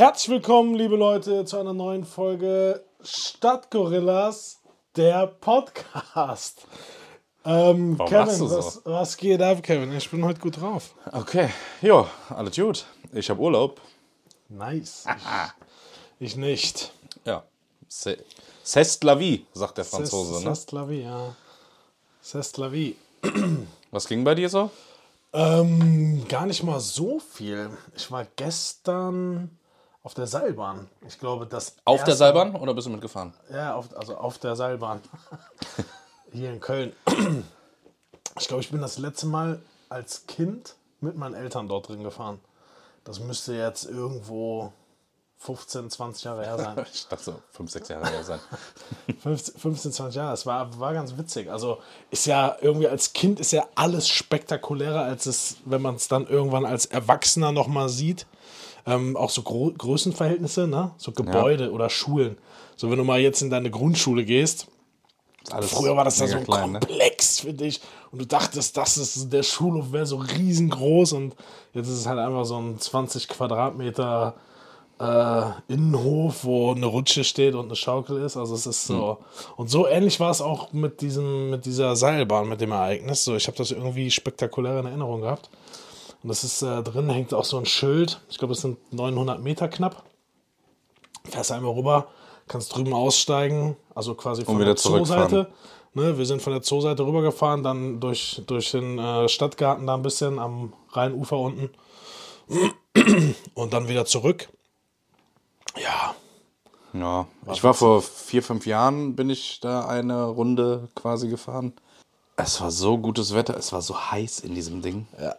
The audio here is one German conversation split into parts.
Herzlich willkommen, liebe Leute, zu einer neuen Folge Stadtgorillas, der Podcast. Ähm, Warum Kevin, lachst du so? was, was geht ab, Kevin? Ich bin heute gut drauf. Okay, ja, alles gut. Ich habe Urlaub. Nice. Ich, ich nicht. Ja. C'est c'est la vie, sagt der Franzose. Ne? C'est la vie, ja. C'est la vie. Was ging bei dir so? Ähm, gar nicht mal so viel. Ich war gestern auf der Seilbahn. Ich glaube, das Auf der Seilbahn oder bist du mitgefahren? Ja, auf, also auf der Seilbahn. Hier in Köln. Ich glaube, ich bin das letzte Mal als Kind mit meinen Eltern dort drin gefahren. Das müsste jetzt irgendwo 15, 20 Jahre her sein. Ich dachte so, fünf, sechs Jahre her sein. 15, 15 20 Jahre. Es war, war ganz witzig. Also ist ja irgendwie als Kind ist ja alles spektakulärer, als es, wenn man es dann irgendwann als Erwachsener nochmal sieht. Ähm, auch so Gro Größenverhältnisse, ne? So Gebäude oder Schulen. So, wenn du mal jetzt in deine Grundschule gehst, Früher war das ja so ein klein, ne? Komplex für dich und du dachtest, das ist, der Schulhof wäre so riesengroß und jetzt ist es halt einfach so ein 20 Quadratmeter äh, Innenhof, wo eine Rutsche steht und eine Schaukel ist. Also es ist so. Und so ähnlich war es auch mit diesem, mit dieser Seilbahn, mit dem Ereignis. So, ich habe das irgendwie spektakulär in Erinnerung gehabt. Und das ist äh, drin, hängt auch so ein Schild. Ich glaube, es sind 900 Meter knapp. Fährst einmal rüber, kannst drüben aussteigen, also quasi von der. Zooseite. Ne, wir sind von der Zooseite rübergefahren, dann durch, durch den äh, Stadtgarten da ein bisschen am Rheinufer unten und dann wieder zurück. Ja, Ja, ich war vor vier, fünf Jahren, bin ich da eine Runde quasi gefahren. Es war so gutes Wetter, es war so heiß in diesem Ding. Ja.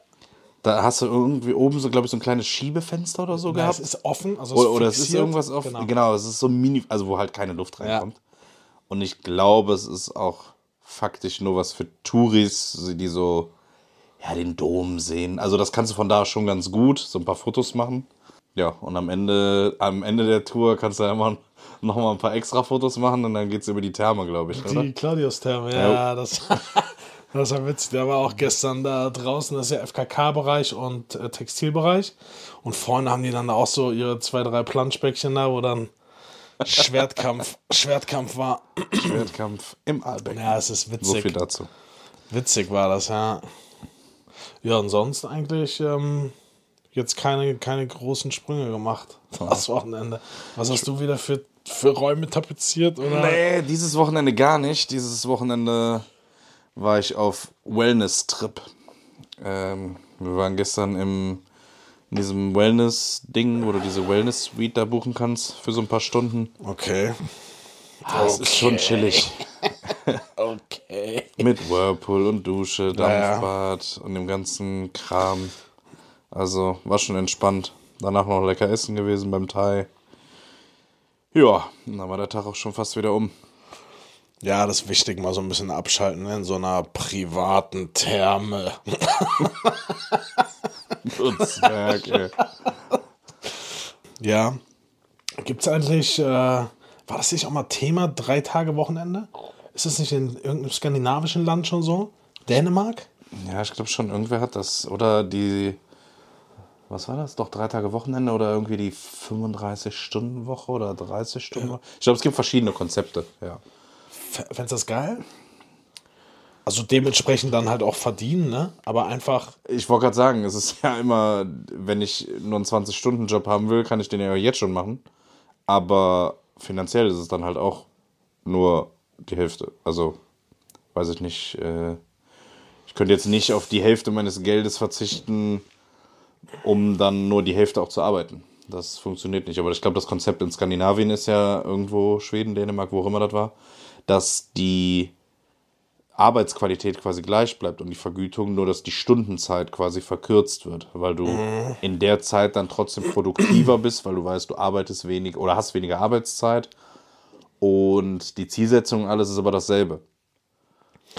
Da hast du irgendwie oben so, glaube ich, so ein kleines Schiebefenster oder so ja gehabt. es ist offen. Also Oder, oder es ist irgendwas auf. Genau. Genau. es ist so mini, also wo halt keine Luft reinkommt. Und ich glaube, es ist auch faktisch nur was für Touris, die so ja, den Dom sehen. Also das kannst du von da schon ganz gut, so ein paar Fotos machen. Ja, und am Ende, am Ende der Tour kannst du ja immer noch mal ein paar extra Fotos machen und dann geht's über die Therme, glaube ich? Die Claudius-Therme, ja, das, das war witzig. Der war auch gestern da draußen, das ist ja FKK-Bereich und äh, Textilbereich. Und vorne haben die dann auch so ihre zwei, drei Planschbäckchen da, wo dann Schwertkampf, Schwertkampf war. Schwertkampf im Aalbeck. Ja, es ist so viel witzig. dazu. Witzig war das, ja. Ja, und sonst eigentlich ähm, jetzt keine, keine großen Sprünge gemacht. Das Wochenende. Was hast du wieder für, für Räume tapeziert? Oder? Nee, dieses Wochenende gar nicht. Dieses Wochenende war ich auf Wellness-Trip. Ähm, wir waren gestern im, in diesem Wellness-Ding, wo du diese Wellness-Suite da buchen kannst für so ein paar Stunden. Okay. Das ist schon chillig. Okay. Mit Whirlpool und Dusche. Dampfbad und dem ganzen Kram. Also war schon entspannt. Danach noch lecker essen gewesen beim Thai. Ja, dann war der Tag auch schon fast wieder um. Ja, das ist wichtig, mal so ein bisschen abschalten ne? in so einer privaten Therme. Zwerg, ey. Ja. Gibt es eigentlich, äh, war das nicht auch mal Thema, drei Tage Wochenende? Ist das nicht in irgendeinem skandinavischen Land schon so? Dänemark? Ja, ich glaube schon, irgendwer hat das. Oder die, was war das? Doch drei Tage Wochenende oder irgendwie die 35-Stunden-Woche oder 30-Stunden-Woche? Ich glaube, es gibt verschiedene Konzepte, ja. Fändest das geil? Also dementsprechend dann halt auch verdienen, ne? Aber einfach, Ich wollte gerade sagen, es ist ja immer, wenn ich nur einen 20-Stunden-Job haben will, kann ich den ja jetzt schon machen. Aber finanziell ist es dann halt auch nur die Hälfte. Also, weiß ich nicht. Äh, ich könnte jetzt nicht auf die Hälfte meines Geldes verzichten, um dann nur die Hälfte auch zu arbeiten. Das funktioniert nicht. Aber ich glaube, das Konzept in Skandinavien ist ja irgendwo Schweden, Dänemark, wo auch immer das war, dass die Arbeitsqualität quasi gleich bleibt und die Vergütung, nur dass die Stundenzeit quasi verkürzt wird, weil du in der Zeit dann trotzdem produktiver bist, weil du weißt, du arbeitest wenig oder hast weniger Arbeitszeit und die Zielsetzung und alles ist aber dasselbe.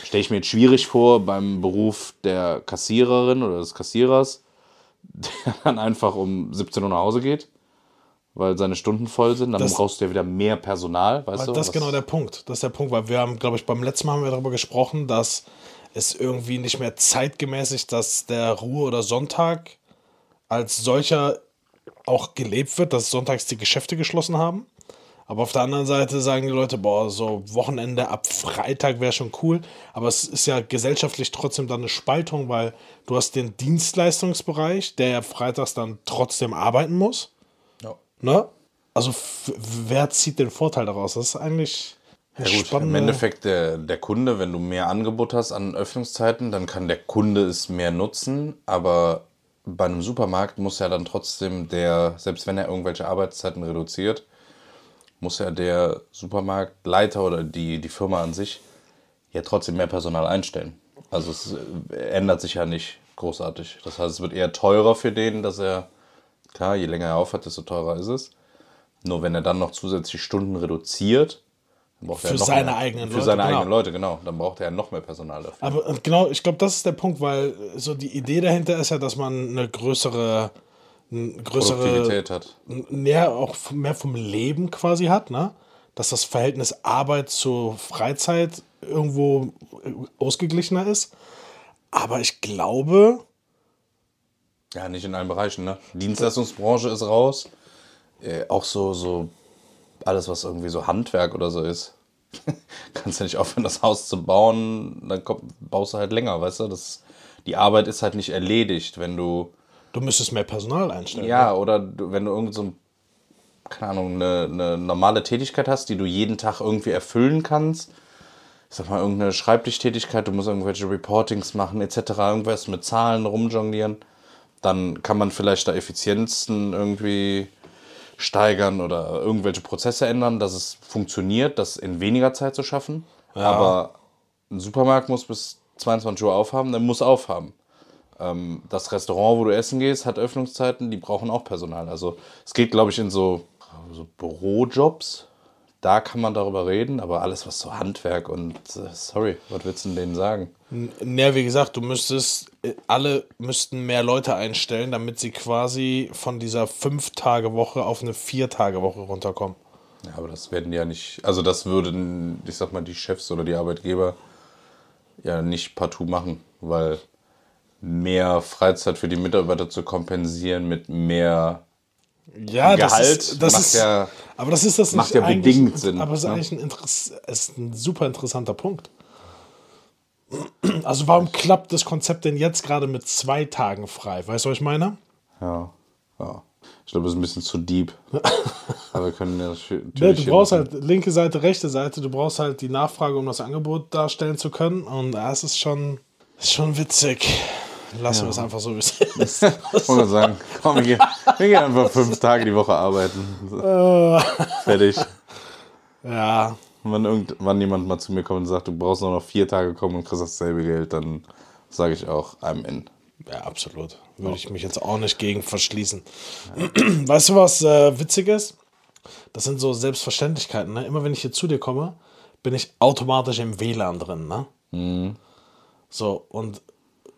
Stelle ich mir jetzt schwierig vor beim Beruf der Kassiererin oder des Kassierers, der dann einfach um 17 Uhr nach Hause geht, weil seine Stunden voll sind. Dann Das- brauchst du ja wieder mehr Personal, weißt du? das ist genau der Punkt. Das ist der Punkt, weil wir haben, glaube ich, beim letzten Mal haben wir darüber gesprochen, dass es irgendwie nicht mehr zeitgemäß ist, dass der Ruhe- oder Sonntag als solcher auch gelebt wird, dass sonntags die Geschäfte geschlossen haben. Aber auf der anderen Seite sagen die Leute, boah, so Wochenende ab Freitag wäre schon cool. Aber es ist ja gesellschaftlich trotzdem dann eine Spaltung, weil du hast den Dienstleistungsbereich, der ja freitags dann trotzdem arbeiten muss. Ne? Also wer zieht den Vorteil daraus? Das ist eigentlich Ja gut, im spannende- Endeffekt der, der Kunde, wenn du mehr Angebot hast an Öffnungszeiten, dann kann der Kunde es mehr nutzen, aber bei einem Supermarkt muss ja dann trotzdem der, selbst wenn er irgendwelche Arbeitszeiten reduziert, muss ja der Supermarktleiter oder die, die Firma an sich ja trotzdem mehr Personal einstellen. Also es äh, ändert sich ja nicht großartig. Das heißt, es wird eher teurer für den, dass er, klar, je länger er aufhat, desto teurer ist es. Nur wenn er dann noch zusätzlich Stunden reduziert, dann braucht er Für noch seine mehr. eigenen Für Leute, seine genau. eigenen Leute, genau. Dann braucht er ja noch mehr Personal dafür. Aber genau, ich glaube, das ist der Punkt, weil so die Idee dahinter ist ja, dass man eine größere, eine größere, Produktivität hat. näher auch mehr vom Leben quasi hat, ne? Dass das Verhältnis Arbeit zu Freizeit irgendwo ausgeglichener ist. Aber ich glaube, Ja, nicht in allen Bereichen, ne? Dienstleistungsbranche ist raus. Äh, auch so, so alles, was irgendwie so Handwerk oder so ist. Kannst ja nicht aufhören, das Haus zu bauen, dann kommt, baust du halt länger, weißt du? Das, die Arbeit ist halt nicht erledigt, wenn du. du müsstest mehr Personal einstellen. Ja, oder du, wenn du irgend so ein, keine Ahnung, eine, eine normale Tätigkeit hast, die du jeden Tag irgendwie erfüllen kannst. Ich sag mal, irgendeine Schreibtischtätigkeit, du musst irgendwelche Reportings machen, etc., irgendwas mit Zahlen rumjonglieren. Dann kann man vielleicht da Effizienzen irgendwie steigern oder irgendwelche Prozesse ändern, dass es funktioniert, das in weniger Zeit zu schaffen. Aber ein Supermarkt muss bis 22 Uhr aufhaben, der muss aufhaben. Ähm, das Restaurant, wo du essen gehst, hat Öffnungszeiten, die brauchen auch Personal. Also es geht, glaube ich, in so, so Bürojobs. Da kann man darüber reden, aber alles, was so Handwerk und äh, sorry, was willst du denn denen sagen? Ja, wie gesagt, du müsstest, äh, alle müssten mehr Leute einstellen, damit sie quasi von dieser Fünf-Tage-Woche auf eine Vier-Tage-Woche runterkommen. Ja, aber das werden die ja nicht, also das würden, ich sag mal, die Chefs oder die Arbeitgeber ja nicht partout machen, weil mehr Freizeit für die Mitarbeiter zu kompensieren mit mehr Ja, das Gehalt ist, das macht ist, ja- aber das ist das macht nicht ja bedingt Sinn, Aber es ist ne? eigentlich ein, Interess ist ein super interessanter Punkt. Also warum klappt das Konzept denn jetzt gerade mit zwei Tagen frei? Weißt du, was ich meine? Ja, ja. Ich glaube, das ist ein bisschen zu deep. Aber wir können ja natürlich. Ja, du hier brauchst halt linke Seite, rechte Seite, du brauchst halt die Nachfrage, um das Angebot darstellen zu können. Und das ist schon, ist schon witzig. Lassen wir es einfach so, wie es ist. Ich wollte sagen, komm, wir gehen, wir gehen einfach fünf Tage die Woche arbeiten. So. Fertig. ja, Und wenn irgendwann jemand mal zu mir kommt und sagt, du brauchst nur noch vier Tage kommen und kriegst dasselbe Geld, dann sage ich auch, I'm in. ja, absolut. Würde ich mich jetzt auch nicht gegen verschließen. Weißt du, was äh, witzig ist? Das sind so Selbstverständlichkeiten. Ne? Immer wenn ich hier zu dir komme, bin ich automatisch im WLAN drin. Ne? So, und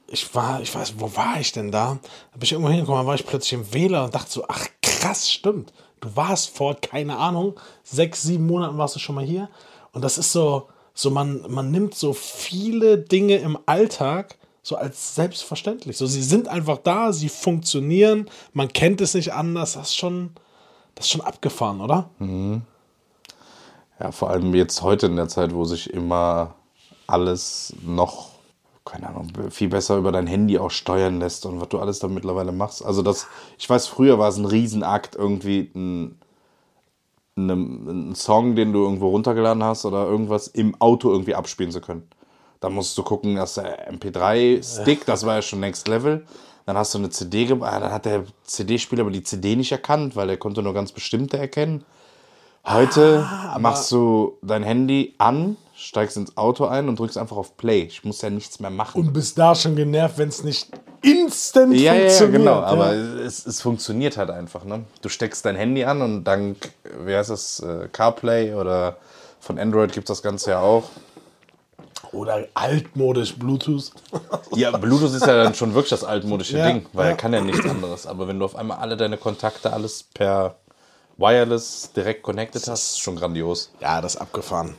ich war, ich weiß, wo war ich denn da? Da bin ich irgendwo hingekommen, dann war ich plötzlich im WLAN und dachte so, ach krass, stimmt. Du warst vor, keine Ahnung, sechs, sieben Monaten warst du schon mal hier. Und das ist so, so man, man nimmt so viele Dinge im Alltag so als selbstverständlich. So, sie sind einfach da, sie funktionieren, man kennt es nicht anders. Das ist schon, das ist schon abgefahren, oder? Ja, vor allem jetzt heute in der Zeit, wo sich immer alles noch, keine Ahnung, viel besser über dein Handy auch steuern lässt und was du alles da mittlerweile machst. Also das, ich weiß, früher war es ein Riesenakt, irgendwie ein, einen, einen Song, den du irgendwo runtergeladen hast oder irgendwas im Auto irgendwie abspielen zu können. Da musst du gucken, dass der MP3-Stick, das war ja schon Next Level. Dann hast du eine CD gemacht, dann hat der CD-Spieler aber die CD nicht erkannt, weil der konnte nur ganz bestimmte erkennen. Heute machst du dein Handy an, steigst ins Auto ein und drückst einfach auf Play. Ich muss ja nichts mehr machen. Und bist da schon genervt, wenn es nicht instant ja, ja, ja, funktioniert. genau. ja. Aber es, es funktioniert halt einfach. Ne? Du steckst dein Handy an und dank, wie heißt das, äh, CarPlay oder von Android gibt es das Ganze ja auch. Oder altmodisch Bluetooth. Ja, Bluetooth ist ja dann schon wirklich das altmodische Ja, Ding, weil er kann ja nichts anderes. Aber wenn du auf einmal alle deine Kontakte, alles per Wireless direkt connected hast, ist schon grandios. Ja, das ist abgefahren.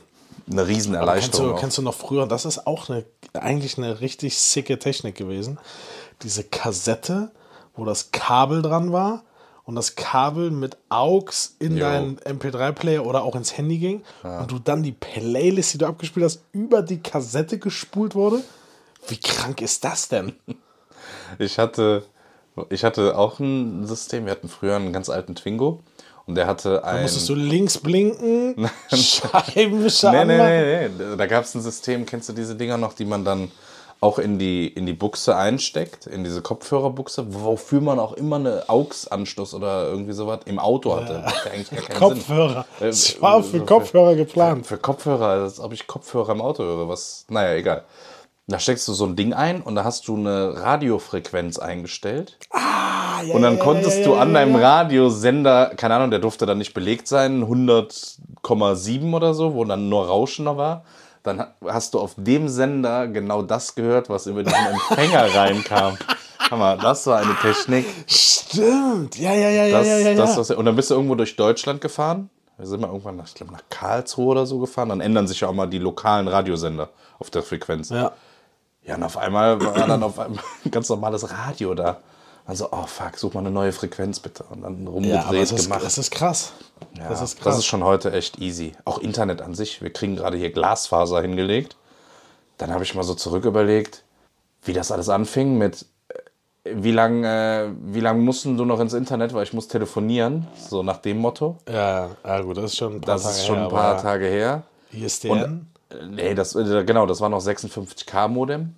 Eine riesen Kennst Erleichterung. du, auch. kennst du noch früher, das ist auch eine, eigentlich eine richtig sicke Technik gewesen. Diese Kassette, wo das Kabel dran war und das Kabel mit AUX in Jo. deinen MP3-Player oder auch ins Handy ging und du dann die Playlist, die du abgespielt hast, über die Kassette gespult wurde? Wie krank ist das denn? Ich hatte, ich hatte auch ein System. Wir hatten früher einen ganz alten Twingo und der hatte ein. Musstest du links blinken, Scheibenwischer Nee, nee, nee, nee. Da gab es ein System, kennst du diese Dinger noch, die man dann auch in die, in die Buchse einsteckt, in diese Kopfhörerbuchse, wofür man auch immer eine AUX-Anschluss oder irgendwie sowas im Auto hatte. Ja Kopfhörer. Sinn. Das war für Kopfhörer geplant. Für Kopfhörer, als ob ich Kopfhörer im Auto höre. Was, naja, egal. Da steckst du so ein Ding ein und da hast du eine Radiofrequenz eingestellt. Ah, ja, Und dann konntest ja, du ja, an ja, deinem. Radiosender, keine Ahnung, der durfte dann nicht belegt sein, 100,7 oder so, wo dann nur Rauschen noch war. Dann ha- hast du auf dem Sender genau das gehört, was über diesen Empfänger reinkam. Hammer, das war eine Technik. Stimmt. Ja, ja, ja, ja, Das, ja, ja. das, ja. was, und dann bist du irgendwo durch Deutschland gefahren. Wir sind mal irgendwann nach, ich glaube, nach Karlsruhe oder so gefahren. Dann ändern sich ja auch mal die lokalen Radiosender auf der Frequenz. ja. Ja, und auf einmal war dann auf einmal ein ganz normales Radio da. Also, oh fuck, such mal eine neue Frequenz bitte. Und dann Ja, rumgedreht es ist, gemacht. es ist krass. Ja, das ist krass. das ist schon heute echt easy. Auch Internet an sich. Wir kriegen gerade hier Glasfaser hingelegt. Dann habe ich mal so zurück überlegt, wie das alles anfing mit, äh, wie lange äh, wie lang mussten du noch ins Internet, weil ich muss telefonieren, so nach dem Motto. ja, ja, gut, das ist schon ein paar Das Tage ist schon her, ein paar Tage her. ISDN? Und, äh, nee, das, äh, genau, das war noch 56K-Modem.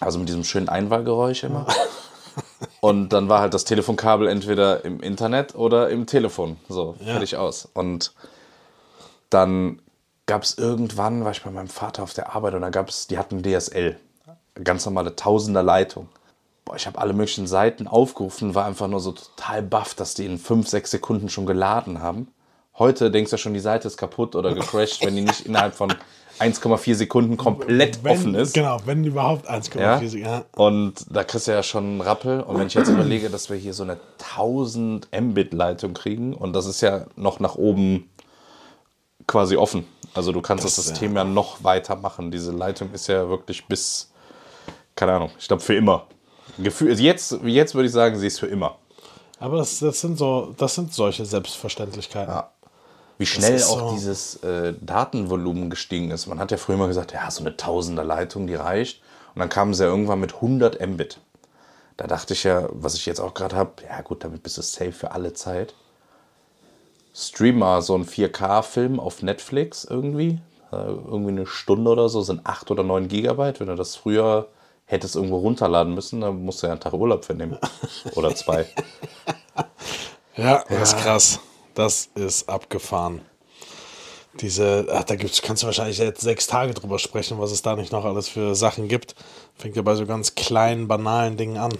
Also mit diesem schönen Einwahlgeräusch immer. Und dann war halt das Telefonkabel entweder im Internet oder im Telefon. So, fertig aus. Und dann gab es irgendwann, war ich bei meinem Vater auf der Arbeit und da gab es, die hatten DSL. Ganz normale Tausender Leitung. Boah, ich habe alle möglichen Seiten aufgerufen, war einfach nur so total baff, dass die in 5, 6 Sekunden schon geladen haben. Heute denkst du ja schon, die Seite ist kaputt oder gecrashed, wenn die nicht innerhalb von 1,4 Sekunden komplett wenn, offen ist. Genau, wenn überhaupt 1,4 Ja? ja. Und da kriegst du ja schon einen Rappel. Und wenn ich jetzt überlege, dass wir hier so eine 1000 Mbit-Leitung kriegen und das ist ja noch nach oben quasi offen. Also du kannst das, Das, System ja. noch weiter machen. Diese Leitung ist ja wirklich bis, keine Ahnung, ich glaube für immer. Gefühl, also jetzt, jetzt würde ich sagen, sie ist für immer. Aber das, das, sind so, das sind solche Selbstverständlichkeiten. Ja. Wie schnell ist auch so. dieses äh, Datenvolumen gestiegen ist. Man hat ja früher mal gesagt, ja, so eine Tausender Leitung, die reicht. Und dann kamen sie ja irgendwann mit 100 Mbit. Da dachte ich ja, was ich jetzt auch gerade habe, ja gut, damit bist du safe für alle Zeit. Stream mal so einen 4K-Film auf Netflix irgendwie. Äh, irgendwie eine Stunde oder so, sind 8 oder 9 Gigabyte. Wenn du das früher hättest irgendwo runterladen müssen, dann musst du ja einen Tag Urlaub für nehmen. Oder zwei. Ja, das ist krass. Das ist abgefahren. Diese, ach, da gibt's, kannst du wahrscheinlich jetzt sechs Tage drüber sprechen, was es da nicht noch alles für Sachen gibt. Fängt ja bei so ganz kleinen, banalen Dingen an.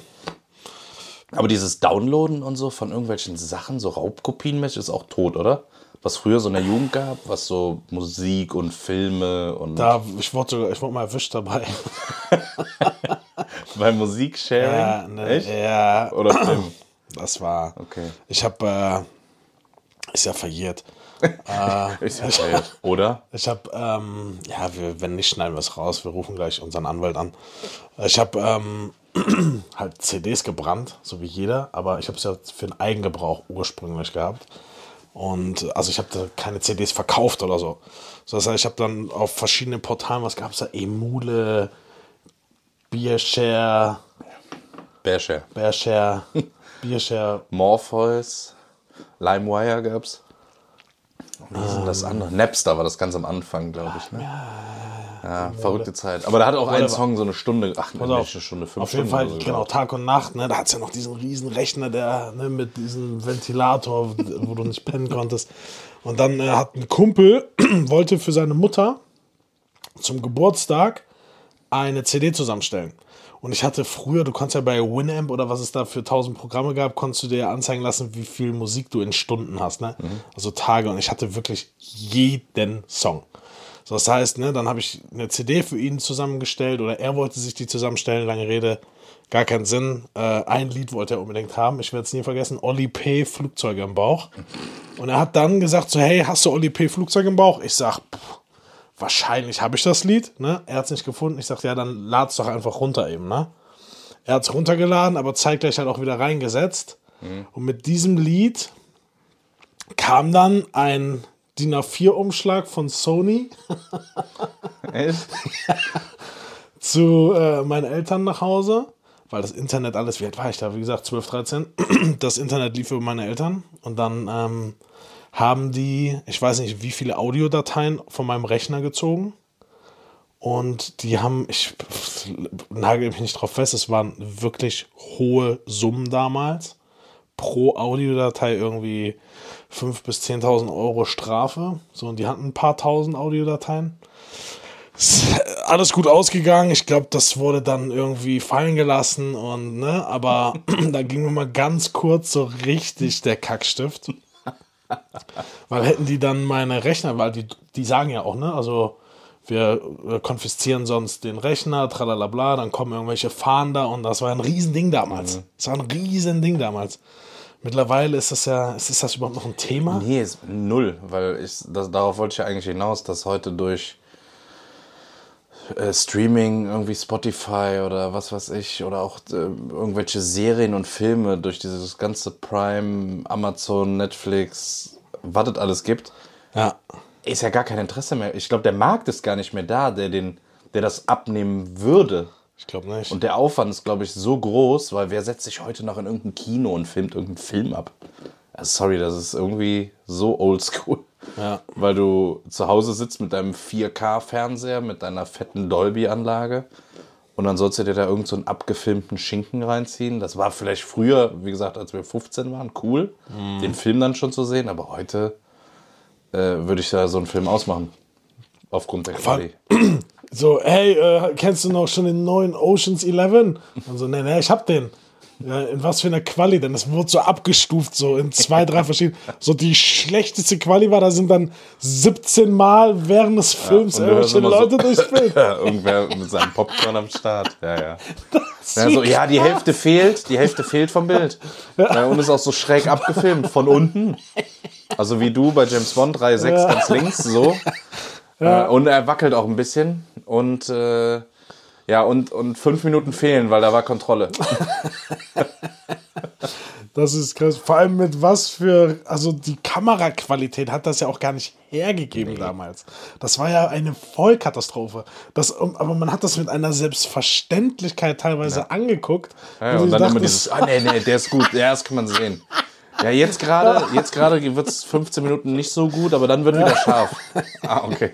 Aber dieses Downloaden und so von irgendwelchen Sachen, so Raubkopienmäßig, ist auch tot, oder? Was früher so in der Jugend gab, was so Musik und Filme und Da, ich wurde, ich wurde mal erwischt dabei. bei Musiksharing. Ja, ne, Echt? ja, Oder Film? das war. Okay. Ich habe, äh, ist ja verjährt. Ist ja geil. Oder? Ich habe, ähm, ja, wir, wenn nicht, schneiden wir es raus. Wir rufen gleich unseren Anwalt an. Ich habe ähm, halt CDs gebrannt, so wie jeder, aber ich habe es ja für den Eigengebrauch ursprünglich gehabt. Und äh, also ich habe da keine CDs verkauft oder so. so das heißt, ich habe dann auf verschiedenen Portalen, was gab es da? Emule, Beershare, Bearshare. Bearshare, Beershare, Morpheus, LimeWire gab's. Wie hieß denn das Ähm. andere? Napster war das ganz am Anfang, glaube ich. Ne? Ja, verrückte Zeit. Aber da hat auch ein. Song so eine Stunde, ach, auf, nicht eine Stunde, fünf auf jeden Stunden Fall, so genau. Tag und Nacht, ne, da hat es ja noch diesen riesen Rechner, der, ne, mit diesem Ventilator, wo du nicht pennen konntest. Und dann äh, hat ein Kumpel, wollte für seine Mutter zum Geburtstag eine CD zusammenstellen. Und ich hatte früher, du konntest ja bei Winamp oder was es da für tausend Programme gab, konntest du dir anzeigen lassen, wie viel Musik du in Stunden hast, ne? Also Tage. Und ich hatte wirklich jeden Song. So, das heißt, ne, dann habe ich eine CD für ihn zusammengestellt oder er wollte sich die zusammenstellen, lange Rede, gar keinen Sinn. Äh, ein Lied wollte er unbedingt haben, ich werde es nie vergessen, Olli P. Flugzeuge im Bauch. Und er hat dann gesagt so, hey, hast du Olli P. Flugzeuge im Bauch? Ich sag, pff, wahrscheinlich habe ich das Lied, ne? Er hat es nicht gefunden. Ich sag, ja, dann lad's doch einfach runter eben, ne? Er hat es runtergeladen, aber zeitgleich halt auch wieder reingesetzt. Und mit diesem Lied kam dann ein DIN A4-Umschlag von Sony Echt? zu äh, meinen Eltern nach Hause, weil das Internet alles, wie alt war ich da? Wie gesagt, 12, 13. Das Internet lief über meine Eltern und dann ähm, haben die, ich weiß nicht, wie viele Audiodateien von meinem Rechner gezogen. Und die haben, ich nagel mich nicht drauf fest, es waren wirklich hohe Summen damals. Pro Audiodatei irgendwie 5.000 bis 10.000 Euro Strafe. So, und die hatten ein paar tausend Audiodateien. Ist alles gut ausgegangen. Ich glaube, das wurde dann irgendwie fallen gelassen und, ne, aber da ging mir mal ganz kurz so richtig der Kackstift. Weil hätten die dann meine Rechner, weil die, die sagen ja auch, ne, also wir konfiszieren sonst den Rechner, tralalabla, dann kommen irgendwelche Fahnder und das war ein Riesending damals. Das war ein Riesending damals. Mittlerweile ist das ja, ist, ist das überhaupt noch ein Thema? Nee, ist null, weil ich, das, darauf wollte ich ja eigentlich hinaus, dass heute durch äh, Streaming, irgendwie Spotify oder was weiß ich, oder auch äh, irgendwelche Serien und Filme, durch dieses ganze Prime, Amazon, Netflix, was es alles gibt, Ja. ist ja gar kein Interesse mehr. Ich glaube, der Markt ist gar nicht mehr da, der, den, der das abnehmen würde. Ich glaube nicht. Und der Aufwand ist, glaube ich, so groß, weil wer setzt sich heute noch in irgendein Kino und filmt irgendeinen Film ab? Also sorry, das ist irgendwie so oldschool. Ja. Weil du zu Hause sitzt mit deinem 4K-Fernseher, mit deiner fetten Dolby-Anlage und dann sollst du dir da irgendeinen so einen abgefilmten Schinken reinziehen. Das war vielleicht früher, wie gesagt, als wir 15 waren, cool, den Film dann schon zu sehen, aber heute äh, würde ich da so einen Film ausmachen. Aufgrund der Quali. So, hey, äh, kennst du noch schon den neuen Oceans 11? Und so, nee, nee, ich hab den. Ja, in was für einer Quali denn? Das wurde so abgestuft, so in zwei, drei verschiedenen. So die schlechteste Quali war, da sind dann 17 Mal während des Films hörst irgendwelche immer so- Leute durchs Bild. Ja, irgendwer mit seinem Popcorn am Start. Ja, ja. Ja, so, ja, die Hälfte fehlt, die Hälfte fehlt vom Bild. Ja. Und ist auch so schräg abgefilmt, von unten. Also wie du bei James Bond, Reihe 6 ganz links, so. Äh, und er wackelt auch ein bisschen. Und äh, ja, und, und fünf Minuten fehlen, weil da war Kontrolle. Das ist krass. Vor allem mit was für, also die Kameraqualität hat das ja auch gar nicht hergegeben damals. Das war ja eine Vollkatastrophe. Das, aber man hat das mit einer Selbstverständlichkeit teilweise angeguckt. Ja, und du dann immer dachtest, dieses, ah, nee, nee, der ist gut, ja, das kann man sehen. Ja, jetzt gerade, jetzt gerade wird es 15 Minuten nicht so gut, aber dann wird wieder scharf. Ah, okay.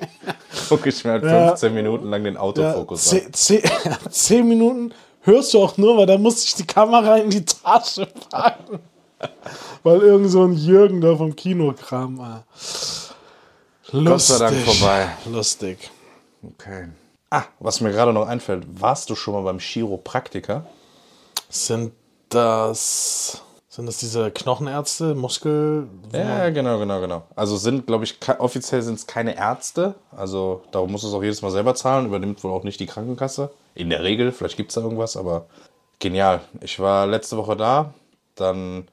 Guck ich mir halt 15 Minuten lang den Ja, Autofokus an. zehn, zehn, zehn Minuten hörst du auch nur, weil da musste ich die Kamera in die Tasche packen. Weil irgend so ein Jürgen da vom Kino kam. ah. Lustig. Gott sei Dank vorbei. Lustig. Okay. Ah, was mir gerade noch einfällt, warst du schon mal beim Chiropraktiker? Sind das, sind das diese Knochenärzte, Muskel? Ja, genau, genau, genau. Also sind, glaube ich, offiziell sind es keine Ärzte. Also darum musst du es auch jedes Mal selber zahlen. Übernimmt wohl auch nicht die Krankenkasse. In der Regel, vielleicht gibt es da irgendwas, aber genial. Ich war letzte Woche da, dann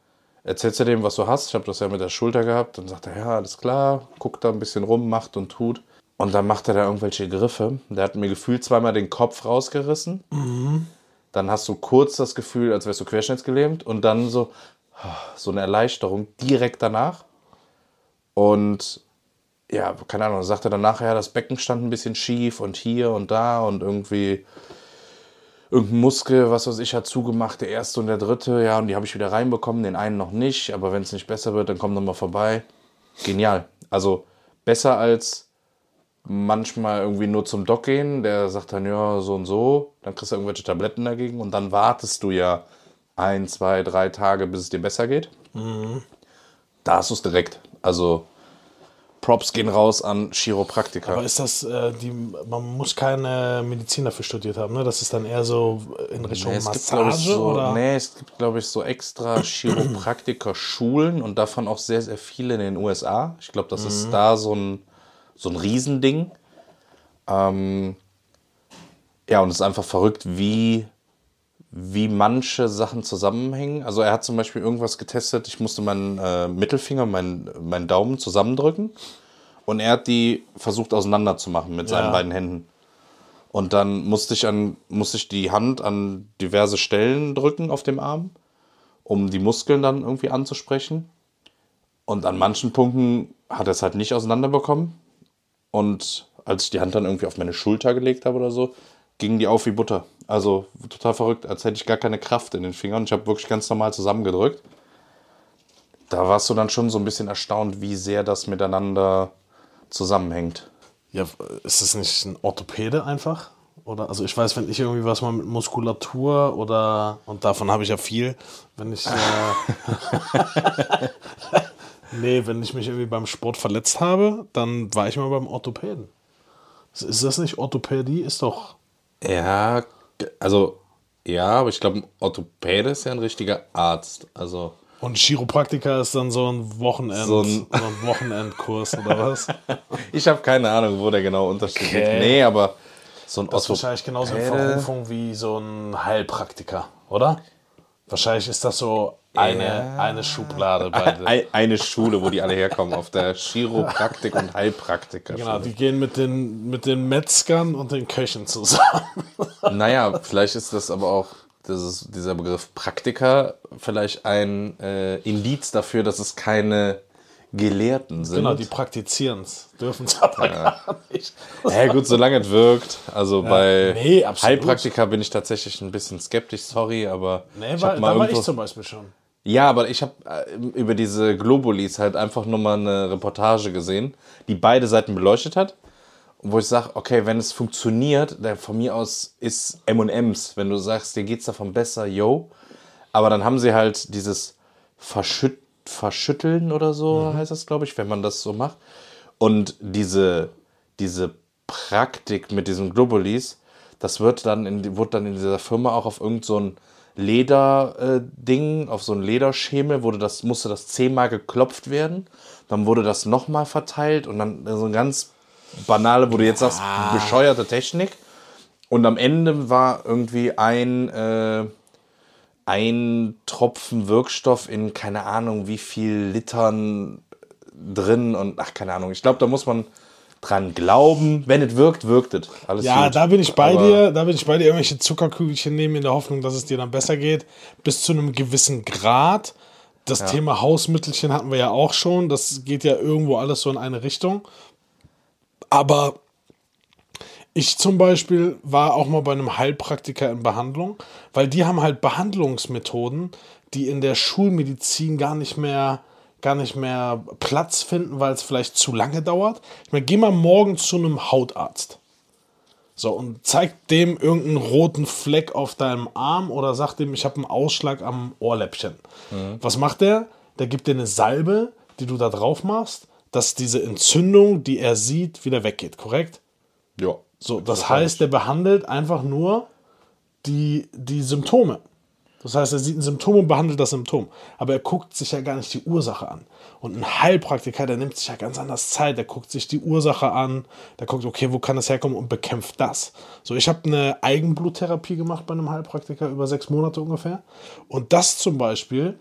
erzählst du dem, was du hast. Ich habe das ja mit der Schulter gehabt. Dann sagt er, ja, alles klar, guckt da ein bisschen rum, macht und tut. Und dann macht er da irgendwelche Griffe. Der hat mir gefühlt zweimal den Kopf rausgerissen. Dann hast du kurz das Gefühl, als wärst du querschnittsgelähmt. Und dann so, so eine Erleichterung direkt danach. Und ja, keine Ahnung, sagte dann nachher, ja, das Becken stand ein bisschen schief und hier und da und irgendwie irgendein Muskel, was weiß ich, hat zugemacht, der erste und der dritte, ja, und die habe ich wieder reinbekommen, den einen noch nicht, aber wenn es nicht besser wird, dann komm noch mal vorbei. Genial. Also besser als manchmal irgendwie nur zum Doc gehen, der sagt dann, ja, so und so, dann kriegst du irgendwelche Tabletten dagegen und dann wartest du ja ein, zwei, drei Tage, bis es dir besser geht. Da hast du es direkt. Also Props gehen raus an Chiropraktiker. Aber ist das, äh, die, man muss keine Medizin dafür studiert haben, ne? Das ist dann eher so in Richtung Nee, gibt, ich, Massage so, oder? nee, es gibt, glaube ich, so extra Chiropraktiker-Schulen und davon auch sehr, sehr viele in den USA. Ich glaube, das Mhm. ist da so ein, so ein Riesending. Ähm, ja, und es ist einfach verrückt, wie, wie manche Sachen zusammenhängen. Also er hat zum Beispiel irgendwas getestet, ich musste meinen äh, Mittelfinger, meinen, meinen Daumen zusammendrücken und er hat die versucht auseinanderzumachen mit seinen Ja. beiden Händen. Und dann musste ich, an, musste ich die Hand an diverse Stellen drücken auf dem Arm. um die Muskeln dann irgendwie anzusprechen. Und an manchen Punkten hat er es halt nicht auseinanderbekommen. Und als ich die Hand dann irgendwie auf meine Schulter gelegt habe oder so, gingen die auf wie Butter. Also total verrückt, als hätte ich gar keine Kraft in den Fingern. Ich habe wirklich ganz normal zusammengedrückt. Da warst du dann schon so ein bisschen erstaunt, wie sehr das miteinander zusammenhängt. Ja, ist es nicht ein Orthopäde einfach? Oder, also ich weiß, wenn ich irgendwie was mal mit Muskulatur oder, und davon habe ich ja viel, wenn ich, äh, nee, wenn ich mich irgendwie beim Sport verletzt habe, dann war ich mal beim Orthopäden. Ist das nicht Orthopädie? Ist doch, Ja, also ja, aber ich glaube, ein Orthopäde ist ja ein richtiger Arzt. Also und Chiropraktiker ist dann so ein Wochenend, So so ein- ein, Wochenendkurs oder was? ich habe keine Ahnung, wo der genau Unterschied Okay. liegt. Nee, aber so ein Das ist wahrscheinlich genauso eine Verrufung wie so ein Heilpraktiker, oder? Wahrscheinlich ist das so eine, Ja. eine Schublade bei den, Ei- eine Schule, wo die alle herkommen, auf der Chiropraktik und Heilpraktiker. Genau, die gehen mit den, mit den Metzgern und den Köchen zusammen. Naja, vielleicht ist das aber auch das ist dieser Begriff Praktiker vielleicht ein äh, Indiz dafür, dass es keine Gelehrten sind. Genau, die praktizieren es, dürfen es aber gar nicht. Ja gut, solange es wirkt. Also bei nee. Heilpraktiker bin ich tatsächlich ein bisschen skeptisch, sorry, aber Nee, ich war, hab da war ich zum Beispiel schon. Ja, aber ich habe äh, über diese Globulis halt einfach nur mal eine Reportage gesehen, die beide Seiten beleuchtet hat. Wo ich sage, okay, wenn es funktioniert, dann von mir aus ist M&M's, wenn du sagst, dir geht's davon besser, yo. Aber dann haben sie halt dieses Verschütt Verschütteln oder so, heißt das, glaube ich, wenn man das so macht. Und diese, diese Praktik mit diesen Globulis, das wird dann in, wurde dann in dieser Firma auch auf irgend so Leder-Ding, auf so ein Lederschemel, wurde das, musste das zehnmal geklopft werden. Dann wurde das nochmal verteilt und dann so eine ganz banale, wo du jetzt sagst, bescheuerte Technik. Und am Ende war irgendwie ein, äh, ein Tropfen Wirkstoff in keine Ahnung wie viel Litern drin und ach, keine Ahnung. Ich glaube, da muss man dran glauben. Wenn es wirkt, wirkt es. Alles Ja, gut. da bin ich bei Aber- dir. Da bin ich bei dir. Irgendwelche Zuckerkügelchen nehmen in der Hoffnung, dass es dir dann besser geht. Bis zu einem gewissen Grad. Das Thema Hausmittelchen hatten wir ja auch schon. Das geht ja irgendwo alles so in eine Richtung. Aber ich zum Beispiel war auch mal bei einem Heilpraktiker in Behandlung, weil die haben halt Behandlungsmethoden, die in der Schulmedizin gar nicht mehr, gar nicht mehr Platz finden, weil es vielleicht zu lange dauert. Ich meine, geh mal morgen zu einem Hautarzt. So, und zeig dem irgendeinen roten Fleck auf deinem Arm oder sag dem, ich habe einen Ausschlag am Ohrläppchen. Was macht der? Der gibt dir eine Salbe, die du da drauf machst, dass diese Entzündung, die er sieht, wieder weggeht, korrekt? Ja. So, das heißt, der behandelt einfach nur die, die Symptome. Das heißt, er sieht ein Symptom und behandelt das Symptom. Aber er guckt sich ja gar nicht die Ursache an. Und ein Heilpraktiker, der nimmt sich ja ganz anders Zeit. Der guckt sich die Ursache an. Der guckt, okay, wo kann das herkommen und bekämpft das. So, ich habe eine Eigenbluttherapie gemacht bei einem Heilpraktiker über sechs Monate ungefähr. Und das zum Beispiel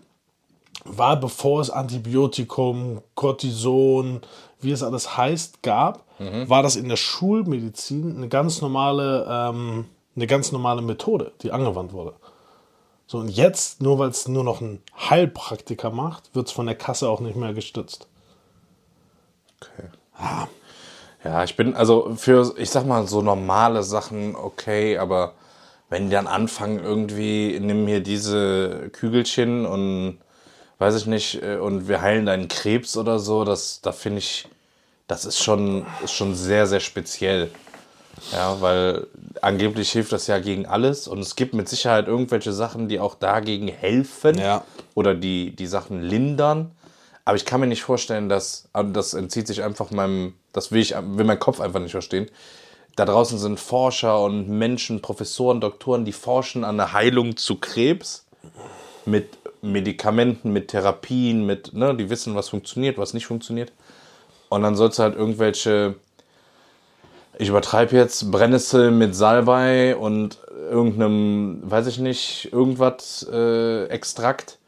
war, bevor es Antibiotikum, Cortison, wie es alles heißt, gab, war das in der Schulmedizin eine ganz normale, ähm, eine ganz normale Methode, die angewandt wurde. So, und jetzt, nur weil es nur noch ein Heilpraktiker macht, wird es von der Kasse auch nicht mehr gestützt. Okay. Ja, ich bin, also für, ich sag mal, so normale Sachen okay, aber wenn die dann anfangen, irgendwie, nimm hier diese Kügelchen und weiß ich nicht, äh, und wir heilen deinen Krebs oder so, das, da finde ich, das ist schon, ist schon sehr, sehr speziell. Ja, weil angeblich hilft das ja gegen alles und es gibt mit Sicherheit irgendwelche Sachen, die auch dagegen helfen Ja. oder die, die Sachen lindern. Aber ich kann mir nicht vorstellen, dass, also das entzieht sich einfach meinem, das will ich, will mein Kopf einfach nicht verstehen. Da draußen sind Forscher und Menschen, Professoren, Doktoren, die forschen an der Heilung zu Krebs mit Medikamenten, mit Therapien, mit, ne, die wissen, was funktioniert, was nicht funktioniert. Und dann sollst du halt irgendwelche, ich übertreibe jetzt, Brennnessel mit Salbei und irgendeinem, weiß ich nicht, irgendwas äh, Extrakt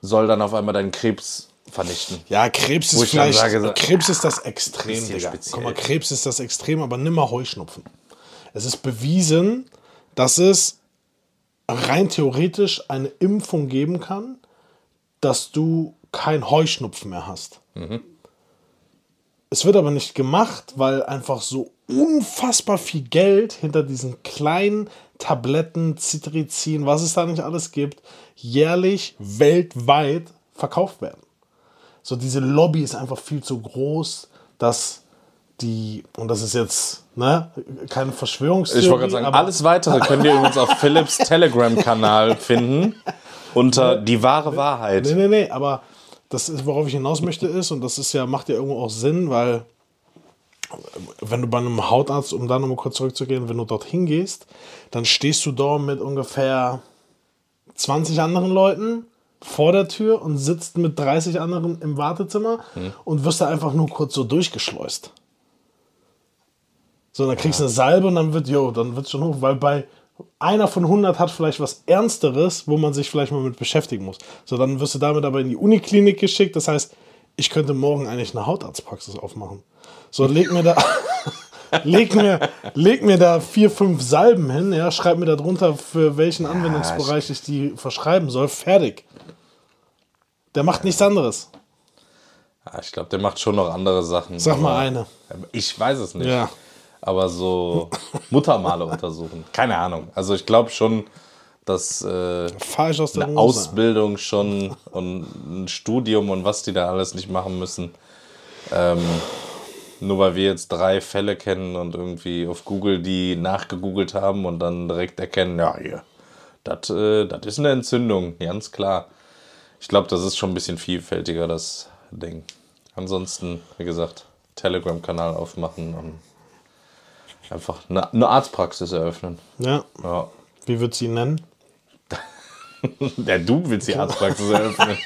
soll dann auf einmal deinen Krebs vernichten. Ja, Krebs ist vielleicht. sage, Krebs ist das Extrem, bisschen Digga. speziell. Guck mal, Krebs ist das Extrem, aber nimm mal Heuschnupfen. Es ist bewiesen, dass es rein theoretisch eine Impfung geben kann, dass du kein Heuschnupfen mehr hast. Es wird aber nicht gemacht, weil einfach so unfassbar viel Geld hinter diesen kleinen Tabletten, Citrizin, was es da nicht alles gibt, jährlich weltweit verkauft werden. So diese Lobby ist einfach viel zu groß, dass die, und das ist jetzt ne, keine Verschwörungstheorie, Ich wollte gerade sagen, aber alles weitere könnt ihr übrigens auf Philips Telegram-Kanal finden. Unter die wahre Wahrheit. Nee, nee, nee, aber das ist, worauf ich hinaus möchte, ist, und das ist ja, macht ja irgendwo auch Sinn, weil wenn du bei einem Hautarzt, um da nochmal kurz zurückzugehen, wenn du dorthin gehst, dann stehst du dort mit ungefähr 20 anderen Leuten vor der Tür und sitzt mit 30 anderen im Wartezimmer und wirst da einfach nur kurz so durchgeschleust. So, dann kriegst du eine Salbe und dann wird, jo, dann wird schon hoch, weil bei einer von 100 hat vielleicht was Ernsteres, wo man sich vielleicht mal mit beschäftigen muss. So, dann wirst du damit aber in die Uniklinik geschickt. Das heißt, ich könnte morgen eigentlich eine Hautarztpraxis aufmachen. So, leg mir da, leg mir, leg mir da vier, fünf Salben hin, ja, schreib mir da drunter, für welchen Anwendungsbereich ich die verschreiben soll. Fertig. Der macht nichts anderes. Ja, ich glaube, der macht schon noch andere Sachen. Sag mal eine. Ich weiß es nicht. Ja. Aber so Muttermale untersuchen. Keine Ahnung. Also ich glaube schon, dass äh, aus eine Hose. Ausbildung schon und ein Studium und was die da alles nicht machen müssen. Ähm, nur weil wir jetzt drei Fälle kennen und irgendwie auf Google die nachgegoogelt haben und dann direkt erkennen, ja, hier, das äh, ist eine Entzündung, ganz klar. Ich glaube, das ist schon ein bisschen vielfältiger, das Ding. Ansonsten, wie gesagt, Telegram-Kanal aufmachen und einfach eine, eine Arztpraxis eröffnen. Ja. Ja. Wie würdest du ihn nennen? Ja, du willst die Arztpraxis eröffnen.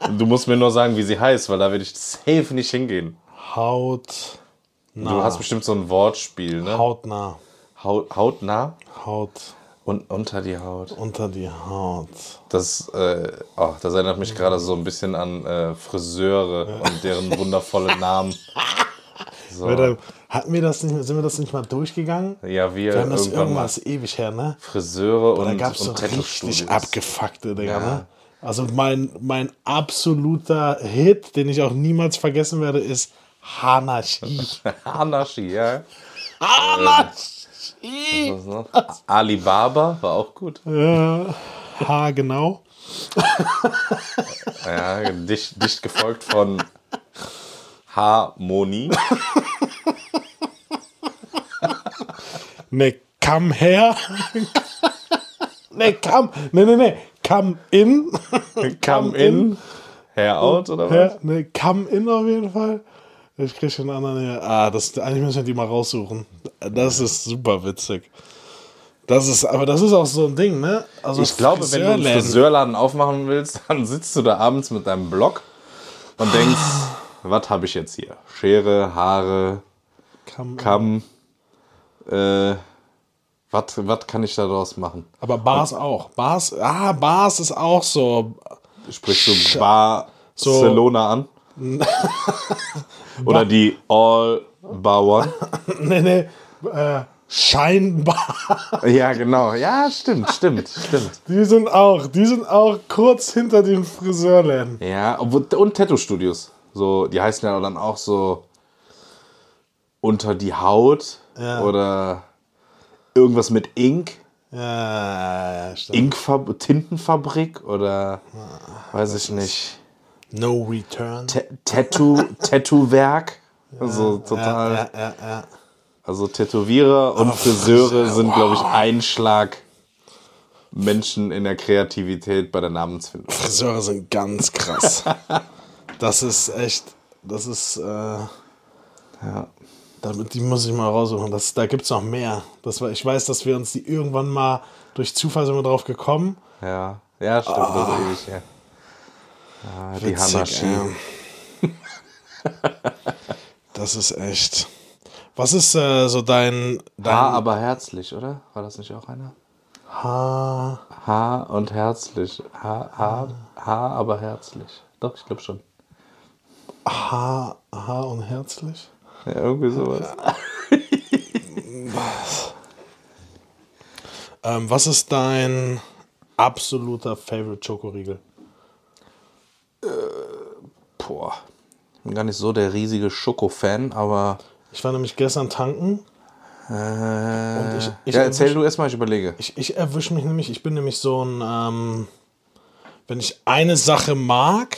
Und du musst mir nur sagen, wie sie heißt, weil da werde ich safe nicht hingehen. Haut. Du hast bestimmt so ein Wortspiel, ne? Hautnah. Haut, hautnah Haut und unter die Haut. unter die Haut. Das, äh, oh, das erinnert mich gerade so ein bisschen an äh, Friseure und deren wundervolle Namen. So. Hatten wir das nicht, sind wir das nicht mal durchgegangen? Ja, wir, Wir haben das irgendwas ewig her, ne? Friseure Da und, gab es so richtig abgefuckte Dinger, Ja. ne? Also mein, mein absoluter Hit, den ich auch niemals vergessen werde, ist Hanashi. Hanashi, ja. Hanashi! Was noch? Alibaba war auch gut. Ja, ha, genau. Ja, dicht, dicht gefolgt von Harmonie. Ne, come her. ne, come. Ne, ne, ne. Come in. Come in, hair out oder was? Ja, ne, come in auf jeden Fall. Ich krieg schon einen anderen hier. Ah, das, eigentlich müssen wir die mal raussuchen. Das ist super witzig. Das ist, aber das ist auch so ein Ding, ne? Also Ich glaube, wenn du einen Friseurladen aufmachen willst, dann sitzt du da abends mit deinem Blog und denkst, was habe ich jetzt hier? Schere, Haare, in. Kamm. Äh, was kann ich daraus machen? Aber Bars auch. Bars, ah, Bars ist auch so. Sprichst du Barcelona an? So. Oder die All Bar One? ne, ne, äh, scheinbar. Ja, genau. Ja, stimmt, stimmt, stimmt. Die sind auch, die sind auch kurz hinter den Friseurläden. Ja, und Tattoo-Studios. So, die heißen ja dann auch so unter die Haut Ja. oder irgendwas mit Ink. Ja, ja. Inkfab Tintenfabrik oder weiß ich nicht. No return. Ta- Tattoo, Tattoo-Werk. Also total. Ja, ja, ja. Also Tätowierer und Friseure sind, glaube ich, ein Schlag Menschen in der Kreativität bei der Namensfindung. Friseure sind ganz krass. das ist echt, das ist, äh, Ja. damit, die muss ich mal raussuchen. Das, da gibt es noch mehr. Das war, ich weiß, dass wir uns die irgendwann mal durch Zufall sind wir drauf gekommen. Ja, ja stimmt, das ist ewig her. Ja, die Hanashi. Das ist echt. Was ist äh, so dein, dein Ha, aber herzlich, oder? War das nicht auch einer? Haar? Ha und herzlich. Ha, ha, ha aber herzlich. Doch, ich glaube schon. Haar, Haar und herzlich? Ja, irgendwie sowas. Ähm, was ist dein absoluter Favorite Schokoriegel? Boah. Bin gar nicht so der riesige Schoko-Fan, aber. Ich war nämlich gestern tanken. Äh, ich- ich ja, erzähl erwisch- du erstmal, ich überlege. Ich, ich erwische mich nämlich, ich bin nämlich so ein, ähm, wenn ich eine Sache mag,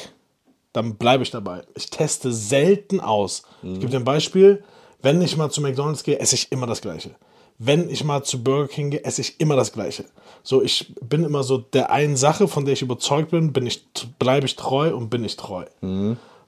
dann bleibe ich dabei. Ich teste selten aus. Ich gebe dir ein Beispiel. Wenn ich mal zu McDonalds gehe, esse ich immer das Gleiche. Wenn ich mal zu Burger King gehe, esse ich immer das Gleiche. So, ich bin immer so der einen Sache, von der ich überzeugt bin, bin ich, bleibe ich treu und bin ich treu.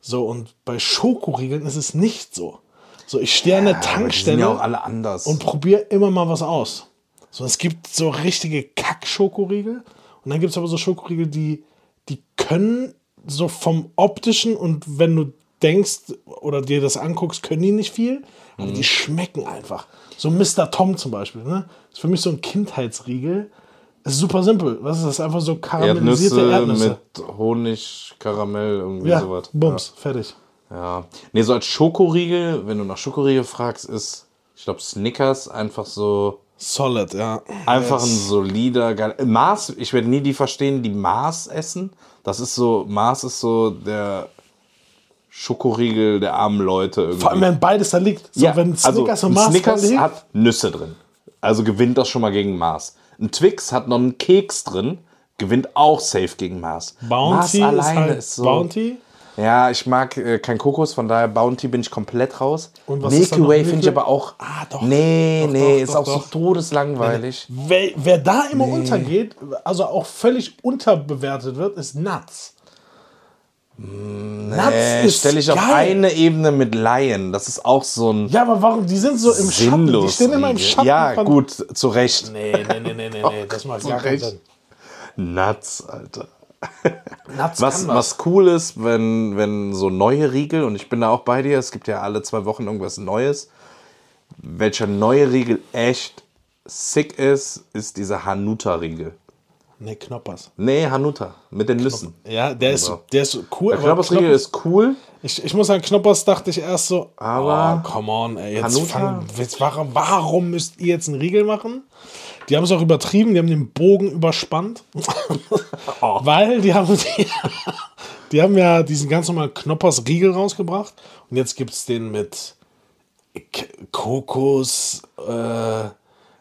So, und bei Schokoriegeln ist es nicht so. So, ich stehe an der Tankstelle ja auch alle anders. und probiere immer mal was aus. So, es gibt so richtige Kack-Schokoriegel und dann gibt es aber so Schokoriegel, die, die können so vom optischen und wenn du denkst oder dir das anguckst, können die nicht viel, aber Mhm. die schmecken einfach. So Mr. Tom zum Beispiel, ne? Ist für mich so ein Kindheitsriegel. Ist super simpel. Was ist das? Einfach so karamellisierte Erdnüsse, Erdnüsse. mit Honig, Karamell, irgendwie ja, sowas. Bums, fertig. Ja. Nee, so als Schokoriegel, wenn du nach Schokoriegel fragst, ist, ich glaube, Snickers einfach so. Solid, ja. Einfach ein solider, geil. Mars, ich werde nie die verstehen, die Mars essen. Das ist so, Mars ist so der Schokoriegel der armen Leute irgendwie. Vor allem, wenn beides da liegt. So, ja, wenn Snickers also, und ein Mars da Snickers liegt, hat Nüsse drin. Also gewinnt das schon mal gegen Mars. Ein Twix hat noch einen Keks drin, gewinnt auch safe gegen Mars. Bounty Mars ist alleine halt ist so. Bounty. Ja, ich mag äh, kein Kokos, von daher Bounty bin ich komplett raus. Und was Milky? Way finde ich aber auch. Ah, doch. Nee, Doch, nee, doch, ist doch, auch so todeslangweilig. Wer, wer da immer untergeht, also auch völlig unterbewertet wird, ist Nuts. Nuts Äh, ist stelle ich auf geil. eine Ebene mit Laien. Das ist auch so ein Ja, aber warum? Die sind so im Schatten. Die stehen immer im Schatten. ja, gut, zu Recht. Nee, nee, nee, nee, nee, nee. Das macht gar keinen. Sinn. Nuts, Alter. Was, was cool ist, wenn, wenn so neue Riegel, und ich bin da auch bei dir, es gibt ja alle zwei Wochen irgendwas Neues. Welcher neue Riegel echt sick ist, ist dieser Hanuta-Riegel. Nee, Knoppers. Nee, Hanuta, mit den Nüssen. Ja, der ist, der ist cool. Der Knoppersriegel Knoppers- ist cool, Ich, ich muss sagen, Knoppers dachte ich erst so, Aber oh, come on, ey, jetzt Hanuta? fang, jetzt, warum, warum müsst ihr jetzt einen Riegel machen? Die haben es auch übertrieben, die haben den Bogen überspannt. Oh. Weil die haben, die, die haben ja diesen ganz normalen Knoppers Riegel rausgebracht und jetzt gibt es den mit K Kokos, äh,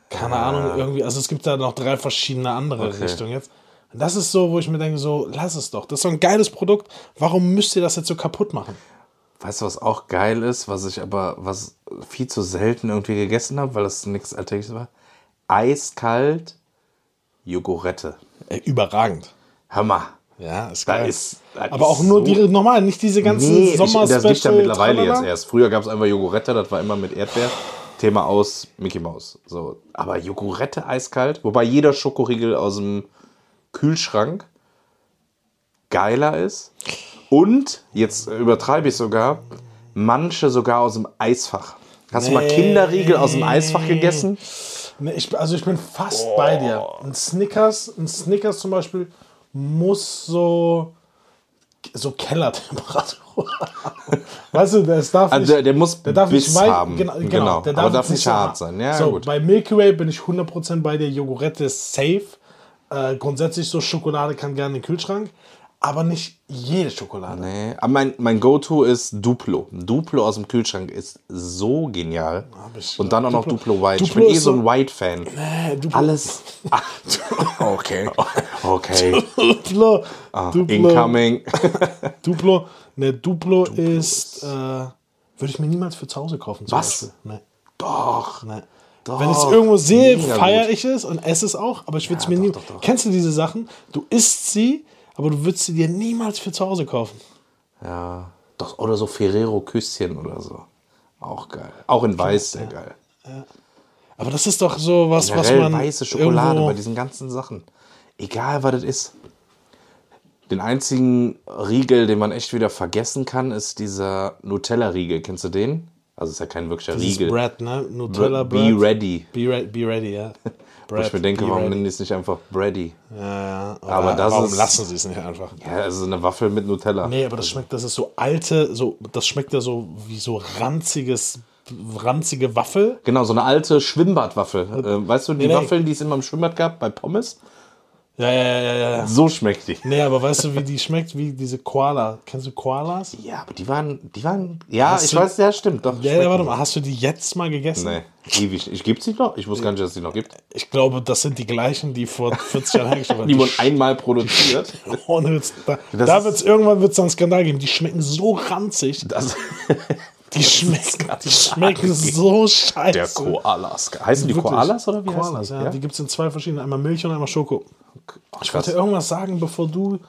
keine Ahnung, irgendwie, also es gibt da noch drei verschiedene andere Okay. Richtungen jetzt. Und das ist so, wo ich mir denke, so, lass es doch. Das ist so ein geiles Produkt. Warum müsst ihr das jetzt so kaputt machen? Weißt du, was auch geil ist, was ich aber was viel zu selten irgendwie gegessen habe, weil das nichts Alltägliches war? Eiskalt Jogurette. Ey, überragend. Hammer. Ja, ist Da geil. ist, Aber auch nur so- die normal, nicht diese ganzen Nee, ich, sommer das gibt ja mittlerweile tralala. jetzt erst. Früher gab es einfach Jogurette, das war immer mit Erdbeer. Thema aus Mickey Mouse. So. Aber Jogurette eiskalt, wobei jeder Schokoriegel aus dem Kühlschrank geiler ist. Und, jetzt übertreibe ich sogar, manche sogar aus dem Eisfach. Hast du mal Nee. Kinderriegel aus dem Eisfach gegessen? Ich, also ich bin fast bei dir. Ein Snickers, ein Snickers zum Beispiel muss so so Kellertemperatur. Weißt du, es darf Also nicht, der, der muss der darf Biss nicht weit, haben. Genau, genau, genau. der aber darf jetzt nicht hart sein. Ja, so, gut. Bei Milky Way bin ich 100% bei der Jogurette safe. Äh, grundsätzlich so Schokolade kann gerne in den Kühlschrank, aber nicht jede Schokolade. Nee, aber mein, mein Go-To ist Duplo. Duplo aus dem Kühlschrank ist so genial. ich- Und dann auch noch Duplo- Duplo White. ich Duplo bin eh so ein White-Fan. Äh, Duplo- Alles. Ah, okay. Okay. Duplo, Ah, Duplo, incoming. Duplo, ne, Duplo, ist, äh, würde ich mir niemals für zu Hause kaufen. Was? Nee, Doch. nee. Doch. Wenn ich es irgendwo sehe, feiere ich es und esse es auch, aber ich würde es mir doch, nie. Kennst du diese Sachen? Du isst sie, aber du würdest sie dir niemals für zu Hause kaufen. Ja. Doch, oder so Ferrero-Küsschen oder so. Auch geil. Auch in Weiß sehr geil. Aber das ist doch so was, was Generell man. weiße Schokolade bei diesen ganzen Sachen. Egal, was das ist. Den einzigen Riegel, den man echt wieder vergessen kann, ist dieser Nutella-Riegel. Kennst du den? Also ist ja kein wirklicher Dieses Riegel. Bread, ne? Nutella Be Bread. ready. Be, re be ready, ja. Wo ich mir denke, warum nennen die es nicht einfach Bready? Ja, ja. Aber das warum ist- lassen sie es nicht einfach? Ja, also eine Waffel mit Nutella. Nee, aber das schmeckt, das ist so alte, so, das schmeckt ja so wie so ranziges ranzige Waffel. Genau, so eine alte Schwimmbadwaffel. Äh, weißt du, die nee. Waffeln, die es immer im Schwimmbad gab, bei Pommes? Ja, ja, ja, ja. So schmeckt die. Nee, aber weißt du, wie die schmeckt? Wie diese Koala. Kennst du Koalas? Ja, aber die waren, die waren, ja, Hast ich du- weiß, ja, stimmt, doch. Ja, warte mal, hast du die jetzt mal gegessen? Nee, ewig. Ich gibt's die noch? Ich wusste gar nicht, dass es die noch gibt. Ich glaube, das sind die gleichen, die vor 40 Jahren hergestellt wurden. Die wurden einmal produziert. Ohne Witz, da Das da wird's, irgendwann wird es einen Skandal geben. Die schmecken so ranzig. Das, Die schmecken, die schmecken so scheiße. der Koalas. Heißen die Wirklich. Koalas oder wie Koalas, heißen ja. Die gibt es in zwei verschiedenen. Einmal Milch und einmal Schoko. Ich krass. wollte irgendwas sagen, bevor du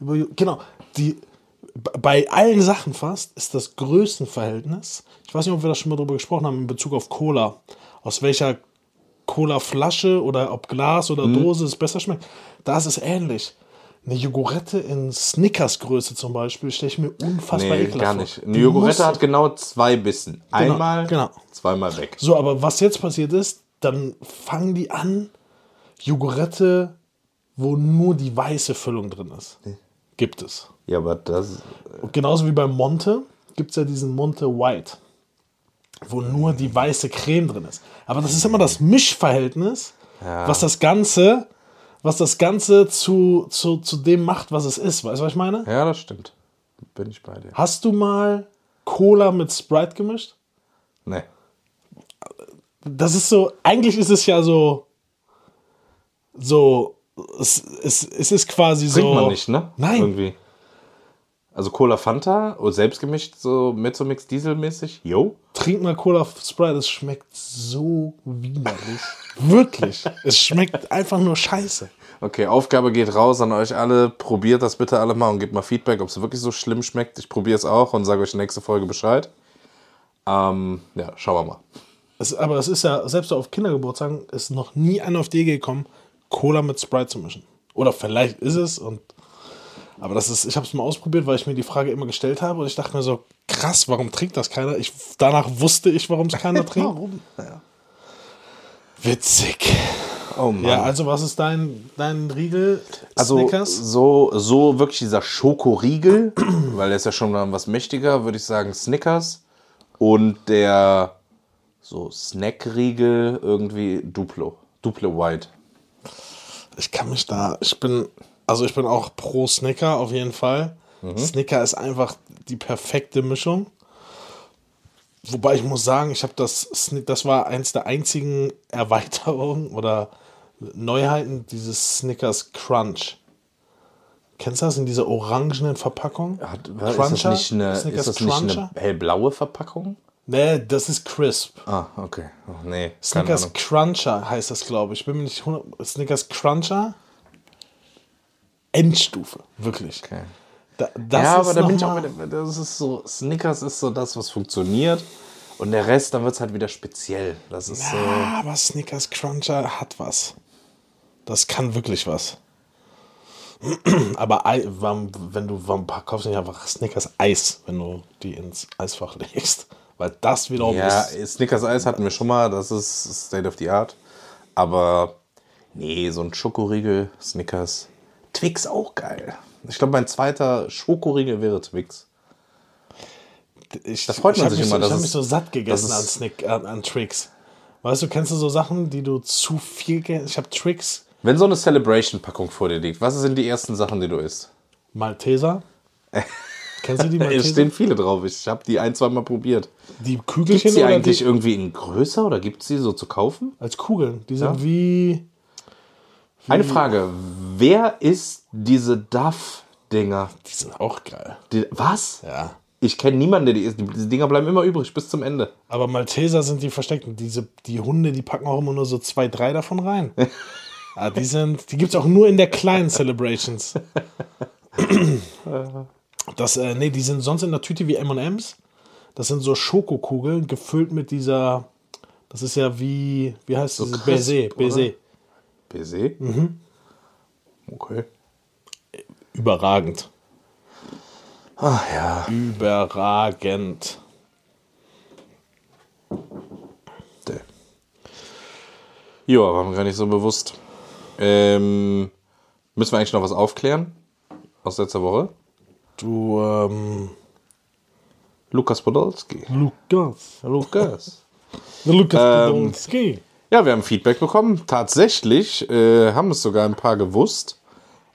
über. Genau, die. Bei allen Sachen fast ist das Größenverhältnis. Ich weiß nicht, ob wir das schon mal drüber gesprochen haben in Bezug auf Cola. Aus welcher Cola-Flasche oder ob Glas oder Mhm. Dose es besser schmeckt. Da ist es ähnlich. Eine Jogurette in Snickers-Größe zum Beispiel stelle ich mir unfassbar Nee, ekelhaft gar nicht. Eine Jogurette hat genau zwei Bissen. Einmal, genau. zweimal weg. So, aber was jetzt passiert ist, dann fangen die an, Jogurette, wo nur die weiße Füllung drin ist. Gibt es. Ja, aber das. Und genauso wie beim Monte gibt es ja diesen Monte White, wo nur die weiße Creme drin ist. Aber das ist immer das Mischverhältnis, was das Ganze, was das Ganze zu, zu, zu dem macht, was es ist. Weißt du, was ich meine? Ja, das stimmt. Bin ich bei dir. Hast du mal Cola mit Sprite gemischt? Nee. das ist so, eigentlich ist es ja so, so, es, es, es ist quasi Trinkt so. man nicht, ne? Nein. Irgendwie. Also Cola Fanta, oder selbst gemischt, so Mezzomix Dieselmäßig. Jo. Trink mal Cola Sprite, es schmeckt so widerlich. Wirklich. Es schmeckt einfach nur scheiße. Okay, Aufgabe geht raus an euch alle. Probiert das bitte alle mal und gebt mal Feedback, ob es wirklich so schlimm schmeckt. Ich probiere es auch und sage euch nächste Folge Bescheid. Ähm, ja, schauen wir mal. Es, aber es ist ja, selbst auf Kindergeburtstagen ist noch nie einer auf die Idee gekommen, Cola mit Sprite zu mischen. Oder vielleicht ist es und. Aber das ist, ich habe es mal ausprobiert, weil ich mir die Frage immer gestellt habe und ich dachte mir so, krass, warum trinkt das keiner? Ich, danach wusste ich, warum es keiner trinkt. Warum? Ja. Witzig. Oh Mann. Ja, also was ist dein, dein Riegel? Also Snickers? so, so wirklich dieser Schokoriegel, weil der ist ja schon mal was mächtiger, würde ich sagen Snickers. Und der so Snackriegel irgendwie Duplo. Duplo White. Ich kann mich da, ich bin, also ich bin auch pro Snicker auf jeden Fall. Snicker ist einfach die perfekte Mischung. Wobei ich muss sagen, ich habe das, das war eins der einzigen Erweiterungen oder Neuheiten dieses Snickers Crunch. Kennst du das in dieser orangenen Verpackung? Hat, ist das nicht eine, ist das nicht eine hellblaue Verpackung? Nee, das ist Crisp. Ah, okay. Oh, nee, Snickers. Cruncher heißt das, glaube ich. Ich bin mir nicht 100 Snickers Cruncher. Endstufe, wirklich. Okay. Da, ja, aber da bin ich auch wieder, das ist so, Snickers ist so das, was funktioniert. Und der Rest, dann wird es halt wieder speziell. Das ist so. Ja, aber Snickers Cruncher hat was. Das kann wirklich was. Aber wenn du, warum kaufst du nicht einfach Snickers Eis, wenn du die ins Eisfach legst? Weil das wiederum Ja, ist. Snickers Eis hatten wir schon mal, das ist State of the Art. Aber nee, so ein Schokoriegel, Snickers. Twix auch geil. Ich glaube, mein zweiter Schokoriegel wäre Twix. Ich, da freut man sich mich immer, So, ich das habe mich so satt gegessen das an, Snick, an, an Tricks. Weißt du, kennst du so Sachen, die du zu viel. Ich habe Tricks, Wenn so eine Celebration-Packung vor dir liegt, was sind die ersten Sachen, die du isst? Malteser. Kennst du die Es Malteser? stehen viele drauf. Ich habe die ein, zwei Mal probiert. Die Kügelchen sie oder eigentlich die, irgendwie in größer oder gibt es sie so zu kaufen? als Kugeln? Die sind Ja. wie. Eine Frage. Wer isst diese Duff-Dinger? Die sind auch geil. Die- Was? Ja. Ich kenne niemanden, der die isst. Die- Diese Dinger bleiben immer übrig bis zum Ende. Aber Malteser sind die versteckten. Diese, die Hunde, die packen auch immer nur so zwei, drei davon rein. ja, die sind, die gibt es auch nur in der kleinen Celebrations. Das, äh, nee, die sind sonst in der Tüte wie M&M's. Das sind so Schokokugeln gefüllt mit dieser, das ist ja wie, wie heißt das? crisp, Baiser, Baiser. Baiser? Mhm. Okay. Überragend. Ach ja. Überragend. Ja, war mir gar nicht so bewusst. Ähm, müssen wir eigentlich noch was aufklären? Aus letzter Woche? Du, ähm, Lukas Podolski. Lukas. Lukas. Lukas Ähm, Podolski. Ja, wir haben Feedback bekommen. Tatsächlich äh, haben es sogar ein paar gewusst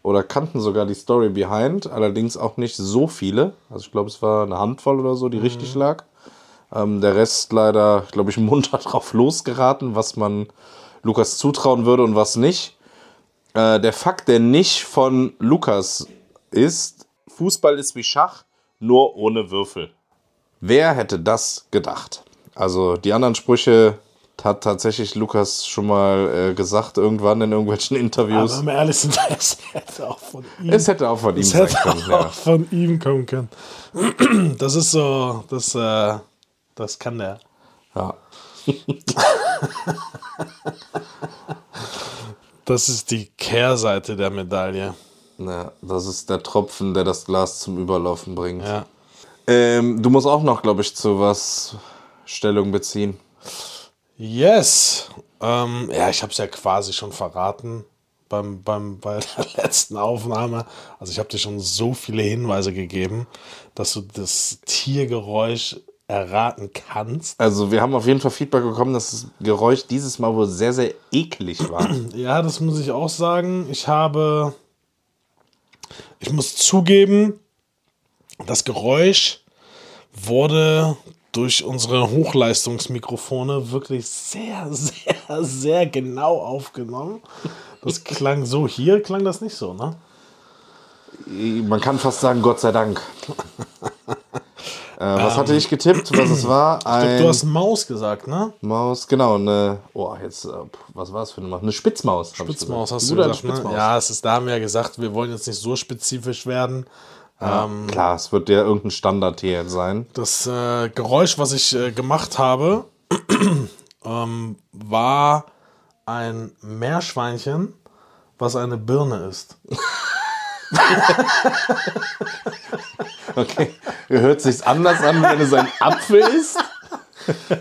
oder kannten sogar die Story behind. Allerdings auch nicht so viele. Also ich glaube, es war eine Handvoll oder so, die richtig lag. Ähm, der Rest leider, glaube ich, munter drauf losgeraten, was man Lukas zutrauen würde und was nicht. Äh, der Fakt, der nicht von Lukas ist, Fußball ist wie Schach, nur ohne Würfel. Wer hätte das gedacht? Also die anderen Sprüche hat tatsächlich Lukas schon mal äh, gesagt, irgendwann in irgendwelchen Aber Interviews. wir ehrlich sind, es hätte auch von ihm, es hätte auch von ihm es hätte können. auch Ja. von ihm kommen können. Das ist so, das, äh, das kann der. Ja. Das ist die Kehrseite der Medaille. ja, das ist der Tropfen, der das Glas zum Überlaufen bringt. Ja. Ähm, du musst auch noch, glaube ich, zu was Stellung beziehen. Yes. Ähm, ja, ich habe es ja quasi schon verraten beim, beim, bei der letzten Aufnahme. Also ich habe dir schon so viele Hinweise gegeben, dass du das Tiergeräusch erraten kannst. Also wir haben auf jeden Fall Feedback bekommen, dass das Geräusch dieses Mal wohl sehr, sehr eklig war. Ja, das muss ich auch sagen. Ich habe, ich muss zugeben, das Geräusch wurde durch unsere Hochleistungsmikrofone wirklich sehr, sehr, sehr genau aufgenommen. Das klang so. Hier klang das nicht so, ne? Man kann fast sagen, Gott sei Dank. äh, was hatte ich getippt, was es war? Ich glaub, Ein du hast Maus gesagt, ne? Maus, genau, eine, oh, jetzt, äh, was war es für eine Maus? Eine Spitzmaus. Spitzmaus gesagt. hast du eine gesagt, ne? Spitzmaus. Ja, es ist, da haben wir ja gesagt, wir wollen jetzt nicht so spezifisch werden. Ähm, Klar, es wird ja irgendein Standard hier sein. Das äh, Geräusch, was ich äh, gemacht habe, ähm, war ein Meerschweinchen, was eine Birne ist. Okay. Hört sich's anders an, wenn es ein Apfel ist?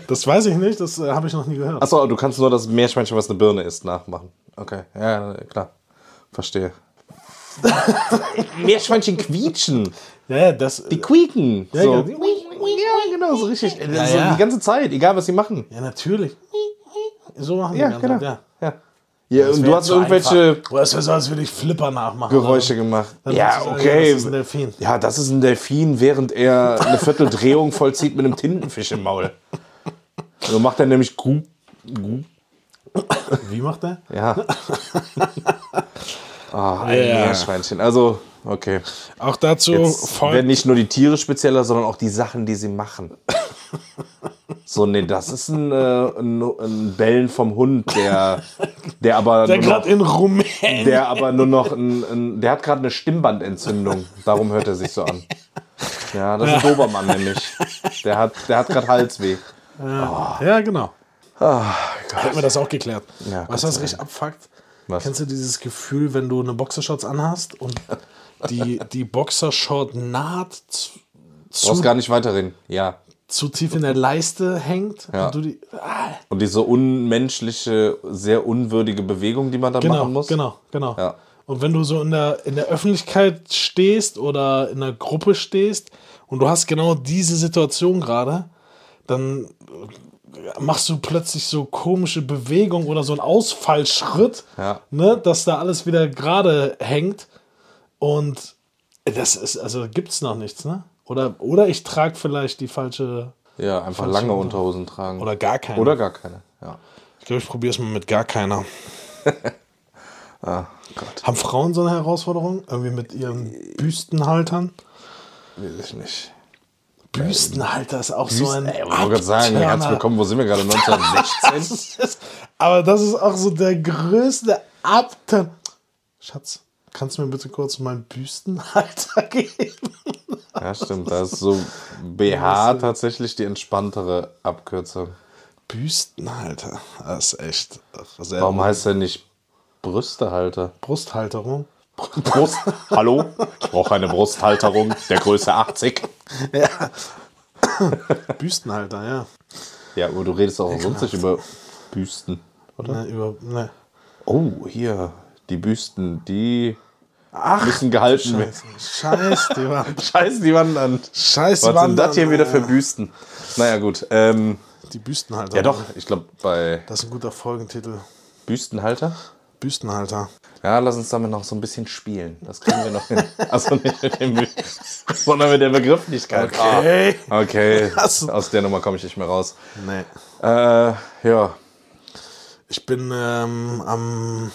Das weiß ich nicht, das äh, habe ich noch nie gehört. Achso, du kannst nur das Meerschweinchen, was eine Birne ist, nachmachen. Okay, ja, klar. Verstehe. Meerschweinchen quietschen. Ja, ja, das. Die quieken. ja, so. ja, Ja, die- genau, so richtig. so ja. Die ganze Zeit, egal was sie machen. ja, natürlich. So machen Ja, die ganze genau. Zeit, ja. Ja, ja Das und du hast irgendwelche einfach. Oder es wäre so, als würde ich Flipper nachmachen. Geräusche gemacht. Dann Ja, okay. Das ist ein Delfin. Ja, das ist ein Delfin, während er eine Vierteldrehung vollzieht mit einem Tintenfisch im Maul. So macht er nämlich gu, gu. Wie macht der? Ja. Ah, ein Ja. Meerschweinchen. Also, okay. Auch dazu Jetzt folgt. werden nicht nur die Tiere spezieller, sondern auch die Sachen, die sie machen. So, nee, das ist ein, äh, ein, ein Bellen vom Hund, der, der aber Der nur noch, gerade in Rumänien. der aber nur noch ein, ein der hat gerade eine Stimmbandentzündung. Darum hört er sich so an. Ja, das ist ein Dobermann nämlich. Der hat, der hat gerade Halsweh. Ja, genau. Hätten wir das auch geklärt. Ja, was sei richtig abfuckt? Was? Kennst du dieses Gefühl, wenn du eine Boxershorts anhast und die, die Boxershort naht zu, Brauchst zu, gar nicht weiterreden. Ja. zu tief in der Leiste hängt Ja. und du die. Ah, Und diese unmenschliche, sehr unwürdige Bewegung, die man da genau, machen muss. genau, genau. Ja. Und wenn du so in der, in der Öffentlichkeit stehst oder in einer Gruppe stehst und du hast genau diese Situation gerade, dann machst du plötzlich so komische Bewegungen oder so einen Ausfallschritt, Ja. ne, dass da alles wieder gerade hängt. Und das ist, also gibt's noch nichts, ne? Oder, oder ich trage vielleicht die falsche Ja, einfach Falsche lange. Unterhosen tragen. oder gar keine. Oder gar keine. Ja. Ich glaube, ich probiere es mal mit gar keiner. Ah, Gott. Haben Frauen so eine Herausforderung? Irgendwie mit ihren Büstenhaltern? Weiß ich nicht. Büstenhalter ist auch so ein. Ey, ich wollte gerade sagen, herzlich willkommen, wo sind wir gerade? 1916? Das ist, aber das ist auch so der größte Abturn. Schatz, kannst du mir bitte kurz meinen Büstenhalter geben? ja, stimmt. Da ist so BH tatsächlich die entspanntere Abkürzung. Büstenhalter. Das ist echt Warum heißt der nicht Brüstehalter? Brusthalterung. Brust. Hallo? Ich brauche eine Brusthalterung der Größe 80. Ja. Büstenhalter, ja. Ja, aber du redest auch sonst nicht über Büsten, oder? Ne, über, ne. Oh, hier. Die Büsten, die Ach, müssen gehalten werden. Scheiß die Wand. Scheiß die Wand an. Scheiß die Was Wand. sind das hier wieder für Büsten? Naja, gut. Ähm, Die Büstenhalter. ja, doch, ich glaube, bei Das ist ein guter Folgentitel. Büstenhalter. Büstenhalter. Ja, lass uns damit noch so ein bisschen spielen. Das kriegen wir noch hin. Also nicht mit dem, Be- sondern mit der Begrifflichkeit. Okay. Ah, okay. Aus der Nummer komme ich nicht mehr raus. Nee. Äh, ja. Ich bin ähm, am,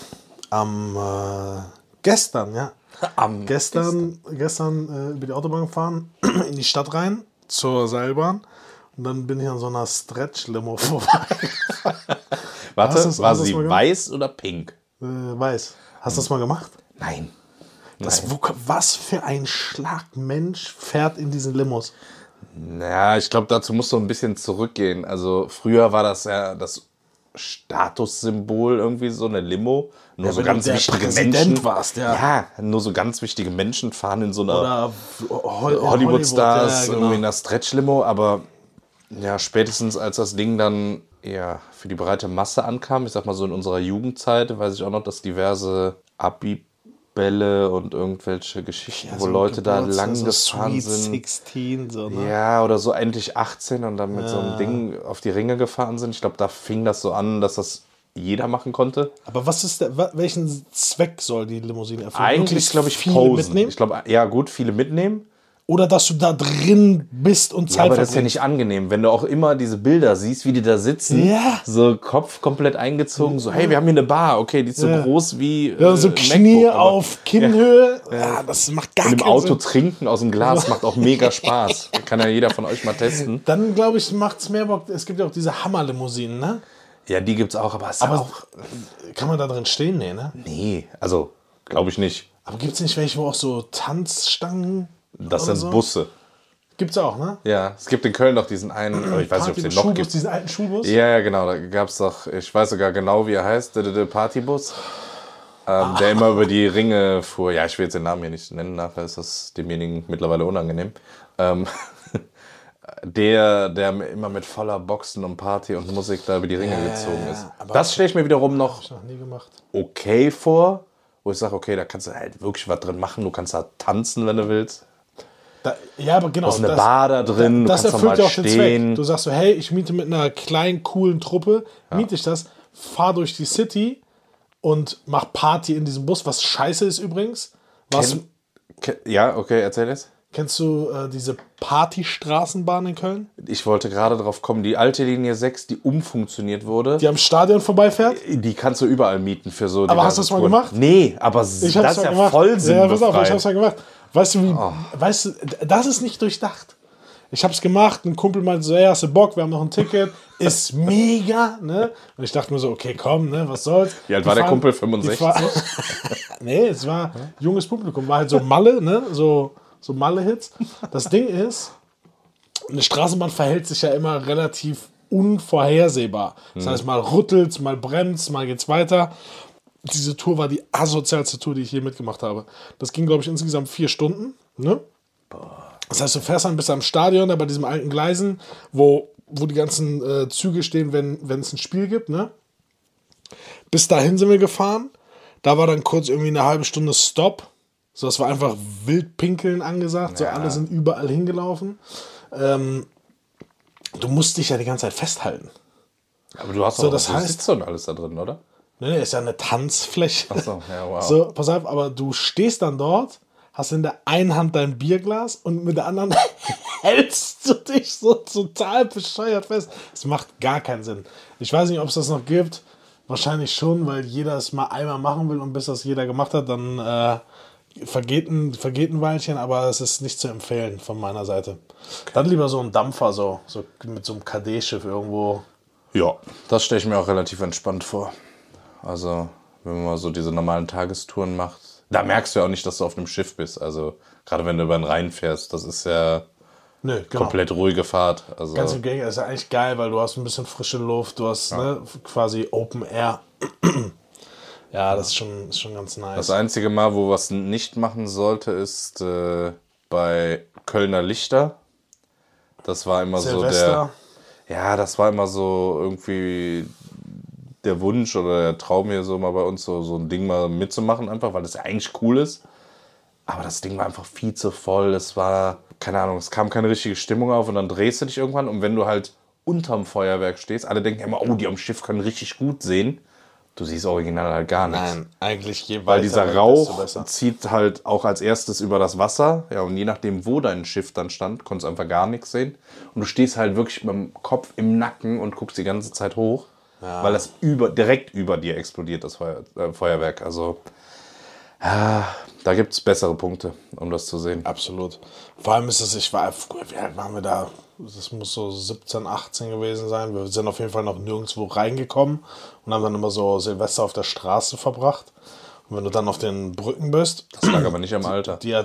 am äh, gestern, ja. Am Gestern, gestern äh, über die Autobahn gefahren, in die Stadt rein, zur Seilbahn. Und dann bin ich an so einer Stretch-Limo vorbei. Warte, war sie weiß oder pink? Äh, weiß. Hast du das mal gemacht? Nein. Das, wo, was für ein Schlagmensch fährt in diesen Limos? Ja, ich glaube, dazu musst du ein bisschen zurückgehen. Also früher war das ja das Statussymbol irgendwie so eine Limo. Nur so wenn du ganz wichtige Präsident Menschen. warst, ja. ja, nur so ganz wichtige Menschen fahren in so einer Hollywood-Stars ja, genau. irgendwie in einer Stretch-Limo. Aber ja, spätestens als das Ding dann ja für die breite Masse ankam, ich sag mal so in unserer Jugendzeit, weiß ich auch noch, dass diverse Abibälle und irgendwelche Geschichten, wo so Leute da lang so gefahren sind. 16, so, ne? Ja, oder so endlich 18 und dann mit so einem Ding auf die Ringe gefahren sind. Ich glaube, da fing das so an, dass das jeder machen konnte. Aber was ist der, welchen Zweck soll die Limousine erfüllen? Eigentlich, glaube ich, viele posen. mitnehmen? Ich glaube, ja, gut, viele mitnehmen. Oder dass du da drin bist und Ja, Zeit aber das ist ja nicht angenehm, wenn du auch immer diese Bilder siehst, wie die da sitzen. Ja. So Kopf komplett eingezogen. So, hey, wir haben hier eine Bar. Okay, die ist so Ja. groß wie. Ja, so äh, Knie MacBook, auf Kinnhöhe. Ja. das macht gar Und im keinen Auto Sinn. trinken aus dem Glas macht auch mega Spaß. Kann ja jeder von euch mal testen. Dann glaube ich, macht es mehr Bock. Es gibt ja auch diese Hammerlimousinen, ne? Ja, die gibt's auch, aber Aber auch. kann man da drin stehen? Nee, ne? Nee, also, glaube ich nicht. Aber gibt es nicht welche, wo auch so Tanzstangen? Das sind so? Busse. Gibt's auch, ne? Ja, es gibt in Köln noch diesen einen, ich weiß nicht, ob es den noch Schulbus, gibt. diesen alten Schulbus? Ja, ja, genau. Da gab es doch, ich weiß sogar genau, wie er heißt, der, der, der Partybus, ähm, der immer über die Ringe fuhr. Ja, ich will jetzt den Namen hier nicht nennen, nachher ist das demjenigen mittlerweile unangenehm. Ähm, der, der immer mit voller Boxen und Party und Musik da über die Ringe gezogen ja, ist. aber- Das stelle ich mir wiederum noch Noch nie gemacht. okay vor, wo ich sage, okay, da kannst du halt wirklich was drin machen. Du kannst da tanzen, wenn du willst. Da, ja, aber genau. Du hast eine Bar da drin, das erfüllt ja auch den stehen. Zweck. Du sagst so, hey, ich miete mit einer kleinen, coolen Truppe, miete ich das, fahr durch die City und mach Party in diesem Bus, was scheiße ist übrigens. Was, Kenn- Ke- Ja, okay, erzähl jetzt. kennst du äh, diese Partystraßenbahn in Köln, Ich wollte gerade drauf kommen, die alte Linie 6, die umfunktioniert wurde, die am Stadion vorbeifährt? die kannst du überall mieten für so Aber hast du das mal gemacht? Nee, aber Ich das ist mal ja gemacht. voll Ja, pass auf, ich sinnbefreit. hab's mal gemacht. Weißt du, wie, Oh. weißt du, das ist nicht durchdacht. Ich hab's gemacht, ein Kumpel meinte so, hey, hast du Bock, wir haben noch ein Ticket, ist mega, ne? Und ich dachte mir so, okay, komm, ne, was soll's. Wie alt Die war der fahren- Kumpel? die 65? fahren- nee, es war junges Publikum, war halt so Malle, ne, so, so Malle-Hits. Das Ding ist, eine Straßenbahn verhält sich ja immer relativ unvorhersehbar. Das heißt, mal rüttelt's, mal bremst, mal geht's weiter. Diese Tour war die asozialste Tour, die ich je mitgemacht habe. Das ging, glaube ich, insgesamt vier Stunden. Ne? Das heißt, du fährst dann bis am Stadion, da bei diesem alten Gleisen, wo, wo die ganzen äh, Züge stehen, wenn es ein Spiel gibt. Ne? Bis dahin sind wir gefahren. Da war dann kurz irgendwie eine halbe Stunde Stopp. So, es war einfach Wildpinkeln angesagt. So, Ja. alle sind überall hingelaufen. Ähm, du musst dich ja die ganze Zeit festhalten. Aber du hast So, auch das so heißt- Sitze und alles da drin, oder? Ne, ne, ist ja eine Tanzfläche. Achso, ja, wow. So, pass auf, aber du stehst dann dort, hast in der einen Hand dein Bierglas und mit der anderen hältst du dich so total bescheuert fest. Es macht gar keinen Sinn. Ich weiß nicht, ob es das noch gibt. Wahrscheinlich schon, weil jeder es mal einmal machen will und bis das jeder gemacht hat, dann äh, vergeht, ein, vergeht ein Weilchen, aber es ist nicht zu empfehlen von meiner Seite. Dann lieber so ein Dampfer, so, so mit so einem KD-Schiff irgendwo. Ja, das stelle ich mir auch relativ entspannt vor. Also, wenn man mal so diese normalen Tagestouren macht, da merkst du ja auch nicht, dass du auf einem Schiff bist. Also, gerade wenn du über den Rhein fährst, das ist ja Nö, genau. komplett ruhige Fahrt. Also, Ganz im Gegenteil, ist ja eigentlich geil, weil du hast ein bisschen frische Luft, du hast ne, quasi Open Air. ja, das ist schon, ist schon ganz nice. das einzige Mal, wo was nicht machen sollte, ist äh, bei Kölner Lichter. Das war immer so der. Silvester. Ja, das war immer so irgendwie der Wunsch oder der Traum hier so mal bei uns so, so ein Ding mal mitzumachen, einfach weil das ja eigentlich cool ist. Aber das Ding war einfach viel zu voll. Es war, keine Ahnung, es kam keine richtige Stimmung auf und dann drehst du dich irgendwann und wenn du halt unterm Feuerwerk stehst, alle denken immer, oh, die am Schiff können richtig gut sehen. Du siehst original halt gar nichts. Nein, eigentlich je Weil dieser Rauch zieht halt auch als erstes über das Wasser. Ja, und je nachdem, wo dein Schiff dann stand, konntest du einfach gar nichts sehen. Und du stehst halt wirklich mit dem Kopf im Nacken und guckst die ganze Zeit hoch, weil das über, direkt über dir explodiert, das Feuer, äh, Feuerwerk. Also, ja, da gibt es bessere Punkte, um das zu sehen. Absolut. Vor allem ist es, ich war, wie alt waren wir da? Das muss so 17, 18 gewesen sein. Wir sind auf jeden Fall noch nirgendwo reingekommen und haben dann immer so Silvester auf der Straße verbracht. Und wenn du dann auf den Brücken bist, Das lag aber nicht am Alter. die ja,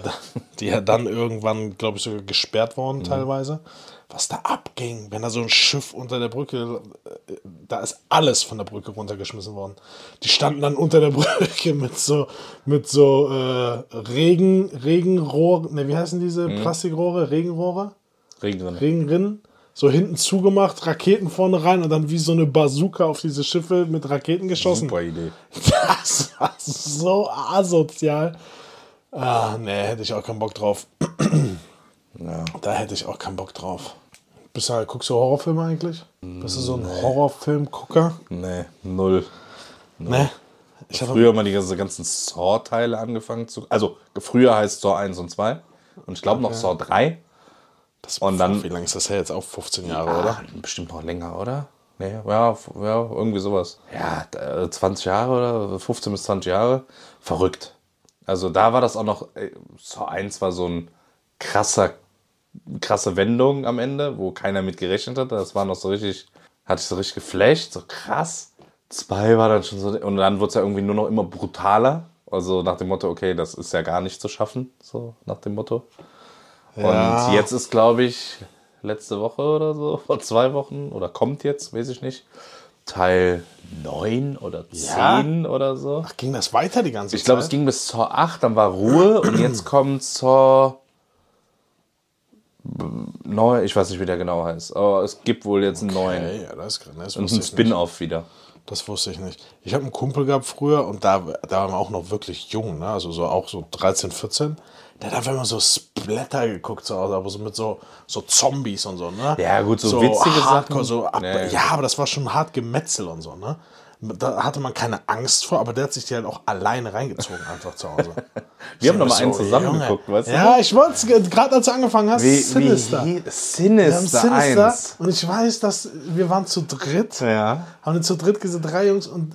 die ja dann irgendwann, glaube ich, sogar gesperrt wurden Mhm. teilweise. Was da abging, wenn da so ein Schiff unter der Brücke, äh, da ist alles von der Brücke runtergeschmissen worden. Die standen dann unter der Brücke mit so, mit so äh, Regen, Regenrohr, ne, wie heißen diese Mhm. Plastikrohre? Regenrohre? Regen drin. Regenrinnen? So hinten zugemacht, Raketen vorne rein und dann wie so eine Bazooka auf diese Schiffe mit Raketen geschossen. Super Idee. Das war so asozial. Ah, nee, hätte ich auch keinen Bock drauf. Ja. Da hätte ich auch keinen Bock drauf. Bist du, guckst du Horrorfilme eigentlich? Bist du so ein Horrorfilmgucker? Nee, null. Ne? Ich hatte Früher mal die ganzen, Saw-Teile angefangen zu. Also, früher heißt Saw 1 und 2. Und ich glaube noch Saw 3. das, und dann- Wie lange ist das her? Jetzt auch 15 Jahre, Ah, oder? Bestimmt noch länger, oder? Nee, ja, ja, irgendwie sowas. Ja, d- äh, 20 Jahre oder 15 bis 20 Jahre. Verrückt. Also da war das auch noch, Saw 1 war so ein krasser, krasse Wendung am Ende, wo keiner mit gerechnet hat. Das war noch so richtig, hatte ich so richtig geflasht, so krass. Zwei war dann schon so, und dann wurde es ja irgendwie nur noch immer brutaler. Also nach dem Motto, okay, das ist ja gar nicht zu schaffen, so nach dem Motto. Ja. Und jetzt ist, glaube ich, letzte Woche oder so, vor zwei Wochen, oder kommt jetzt, weiß ich nicht, Teil 9 oder 10 oder so. Ach, ging das weiter die ganze Ich glaube, Zeit? es ging bis zur 8, dann war Ruhe und jetzt kommt zur 9, ich weiß nicht, wie der genau heißt, aber es gibt wohl jetzt einen neuen. Ja, das. Das Und wusste ein ich nicht. Spin-off wieder. Das wusste ich nicht. Ich habe einen Kumpel gehabt früher und da, da waren wir auch noch wirklich jung, ne? also so auch so 13, 14. Der hat einfach immer so Splatter geguckt Hause, aber so mit so, so Zombies und so, ne? Ja, gut, so witzige Hardcore, Sachen. So ab, Nee. Ja, aber das war schon hart Gemetzel und so, ne? Da hatte man keine Angst vor, aber der hat sich die halt auch alleine reingezogen, einfach zu Hause. Wir haben noch mal So, einen zusammen Junge. geguckt, weißt du? Ja, ich wollte es gerade, als du angefangen hast, Wie, Sinister. wie Wir haben Sinister, Sinister 1. und ich weiß, dass wir waren zu dritt Ja. haben zu dritt diese drei Jungs und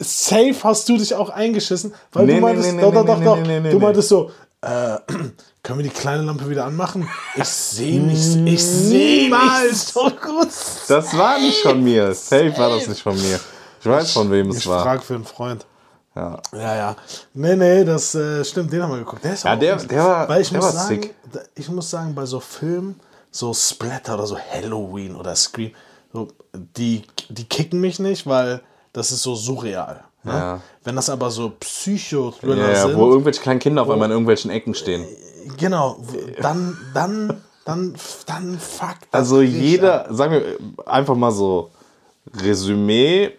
safe hast du dich auch eingeschissen, weil Nee, du meintest, nee, doch, nee, doch, doch, doch. nee, du meintest so, äh, können wir die kleine Lampe wieder anmachen? Ich sehe mich, ich sehe mich so gut. Das war nicht von mir. Safe war das nicht von mir. Ich weiß, von wem es Ich war. frage für einen Freund. Ja. Ja, ja. Nee, nee, das äh, stimmt, den haben wir geguckt. Der ist Ja, auch der- der war- Weil ich der muss war sagen, sick. ich muss sagen, bei so Filmen, so Splatter oder so Halloween oder Scream, so, die, die kicken mich nicht, weil das ist so surreal. Ne? Ja. Wenn das aber so Psycho-Thriller Ja, ja, sind, wo irgendwelche kleinen Kinder auf einmal in irgendwelchen Ecken stehen. genau, w- dann, dann, dann, dann fuck das Also jeder, sagen wir einfach mal so, Resümee,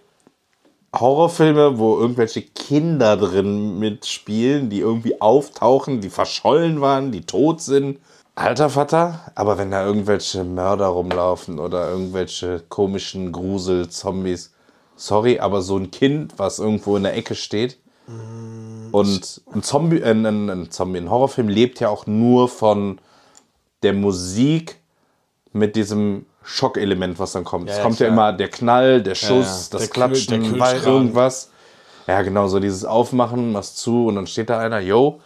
Horrorfilme, wo irgendwelche Kinder drin mitspielen, die irgendwie auftauchen, die verschollen waren, die tot sind. Alter Vater, aber wenn da irgendwelche Mörder rumlaufen oder irgendwelche komischen Grusel-Zombies, sorry, aber so ein Kind, was irgendwo in der Ecke steht. Und ein Zombie, äh, ein, ein Zombie, ein Horrorfilm lebt ja auch nur von der Musik mit diesem Schockelement, was dann kommt. es ja, kommt ja klar. immer der Knall, der Schuss, Der das Kühl- Klatschen, der weil Kühlschrank. irgendwas. Ja, genau, so dieses Aufmachen, was zu und dann steht da einer, yo.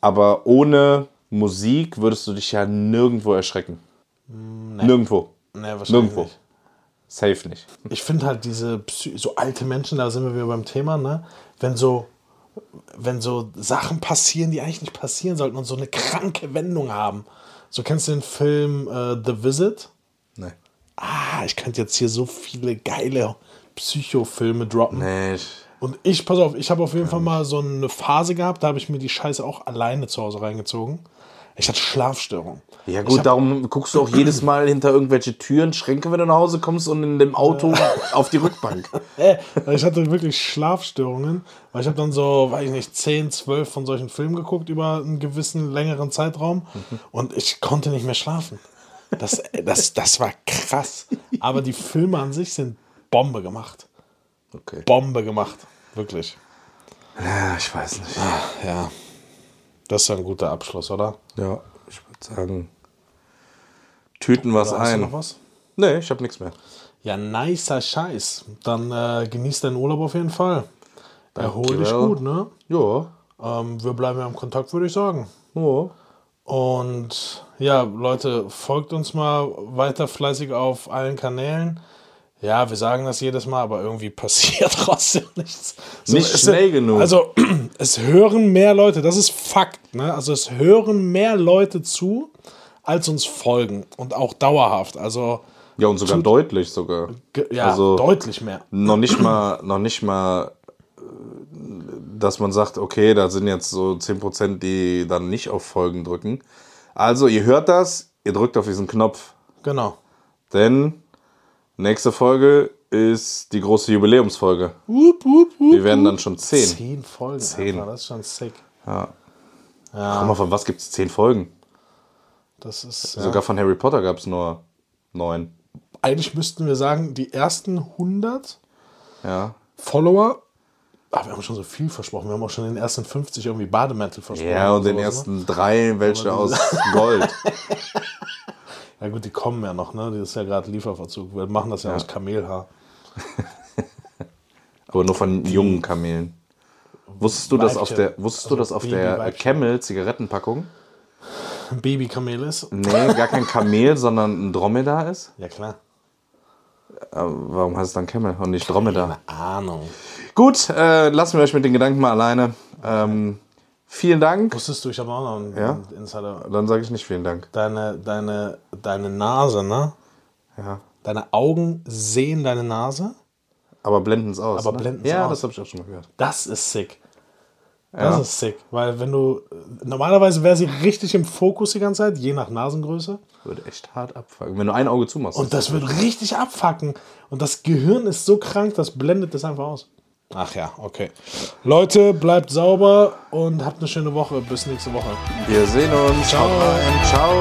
Aber ohne Musik würdest du dich ja nirgendwo erschrecken. Nirgendwo. Nee, wahrscheinlich Nirgendwo. nicht. Safe nicht. Ich finde halt diese Psy so alte Menschen, da sind wir wieder beim Thema, ne? Wenn so, wenn so Sachen passieren, die eigentlich nicht passieren sollten und so eine kranke Wendung haben. So kennst du den Film äh, The Visit? Nee. Ah, ich könnte jetzt hier so viele geile Psychofilme droppen. Nee, Und ich, pass auf, ich habe auf jeden Fall mal so eine Phase gehabt, da habe ich mir die Scheiße auch alleine zu Hause reingezogen. Ich hatte Schlafstörungen. Ja gut, darum guckst du auch jedes Mal hinter irgendwelche Türen, Schränke, wenn du nach Hause kommst und in dem Auto auf die Rückbank. Ich hatte wirklich Schlafstörungen, weil ich habe dann so, weiß ich nicht, 10, 12 von solchen Filmen geguckt über einen gewissen längeren Zeitraum und ich konnte nicht mehr schlafen. Das, das, das war krass. Aber die Filme an sich sind Bombe gemacht. Okay. Bombe gemacht. Wirklich. Ja, ich weiß nicht. Ja. Das ist ein guter Abschluss, oder? Ja, ich würde sagen, tüten was Oder hast du ein. noch was? Nee, ich habe nichts mehr. Ja, nicer Scheiß. Dann äh, genieß deinen Urlaub auf jeden Fall. Erhol dich well. gut, ne? Ja. Ähm, wir bleiben ja im Kontakt, würde ich sagen. Ja. Und ja, Leute, folgt uns mal weiter fleißig auf allen Kanälen. Ja, wir sagen das jedes Mal, aber irgendwie passiert trotzdem nichts. So, Nicht schnell genug. Also, es hören mehr Leute, das ist Fakt. Ne? Also, es hören mehr Leute zu, als uns folgen. Und auch dauerhaft. Also, Ja, und sogar deutlich sogar. ja, Also- deutlich mehr. Noch nicht mal, noch nicht mal, äh, dass man sagt, okay, da sind jetzt so 10%, die dann nicht auf Folgen drücken. Also, ihr hört das, ihr drückt auf diesen Knopf. Genau. Denn nächste Folge ist die große Jubiläumsfolge. Wup, wup, wup. Wir werden dann schon 10. Zehn Folgen. Zehn. Alter, das ist schon sick. Ja. Guck mal, von was gibt es 10 Folgen? Das ist. Ja. Sogar von Harry Potter gab es nur 9. Eigentlich müssten wir sagen, die ersten 100 Ja. Follower. Ah, wir haben schon so viel versprochen. Wir haben auch schon den ersten 50 irgendwie Bademantel versprochen. Ja, und oder den ersten drei welche aus Gold. Ne? Ja, gut, die kommen ja noch, ne? Das ist ja gerade Lieferverzug. Wir machen das ja, aus Kamelhaar. Aber nur von jungen Kamelen. Wusstest du, dass auf Weibchen. der, wusstest du, Also dass auf Baby- der Weibchen. Camel Zigarettenpackung Ein Babykamel ist. nee, gar kein Kamel, sondern ein Dromedar ist? Ja, klar. Warum heißt es dann Camel und nicht Dromedar? Keine Ahnung. Gut, äh, lassen wir euch mit den Gedanken mal alleine. Ähm, vielen Dank. Wusstest du, ich habe auch noch einen, Ja? Insider. Dann sage ich nicht vielen Dank. Deine, deine, deine Nase, ne? Ja. Deine Augen sehen deine Nase. Aber blenden es aus. Aber ne? blenden's Ja, aus. das habe ich auch schon mal gehört. Das ist sick. Das Ja. ist sick. Weil wenn du. Normalerweise wäre sie richtig im Fokus die ganze Zeit, je nach Nasengröße. Würde echt hart abfangen. Wenn du ein Auge zumachst. Und das wird richtig abfacken. Und das Gehirn ist so krank, das blendet das einfach aus. Ach ja, okay. Leute, bleibt sauber und habt eine schöne Woche. Bis nächste Woche. Wir sehen uns. Ciao. Ciao.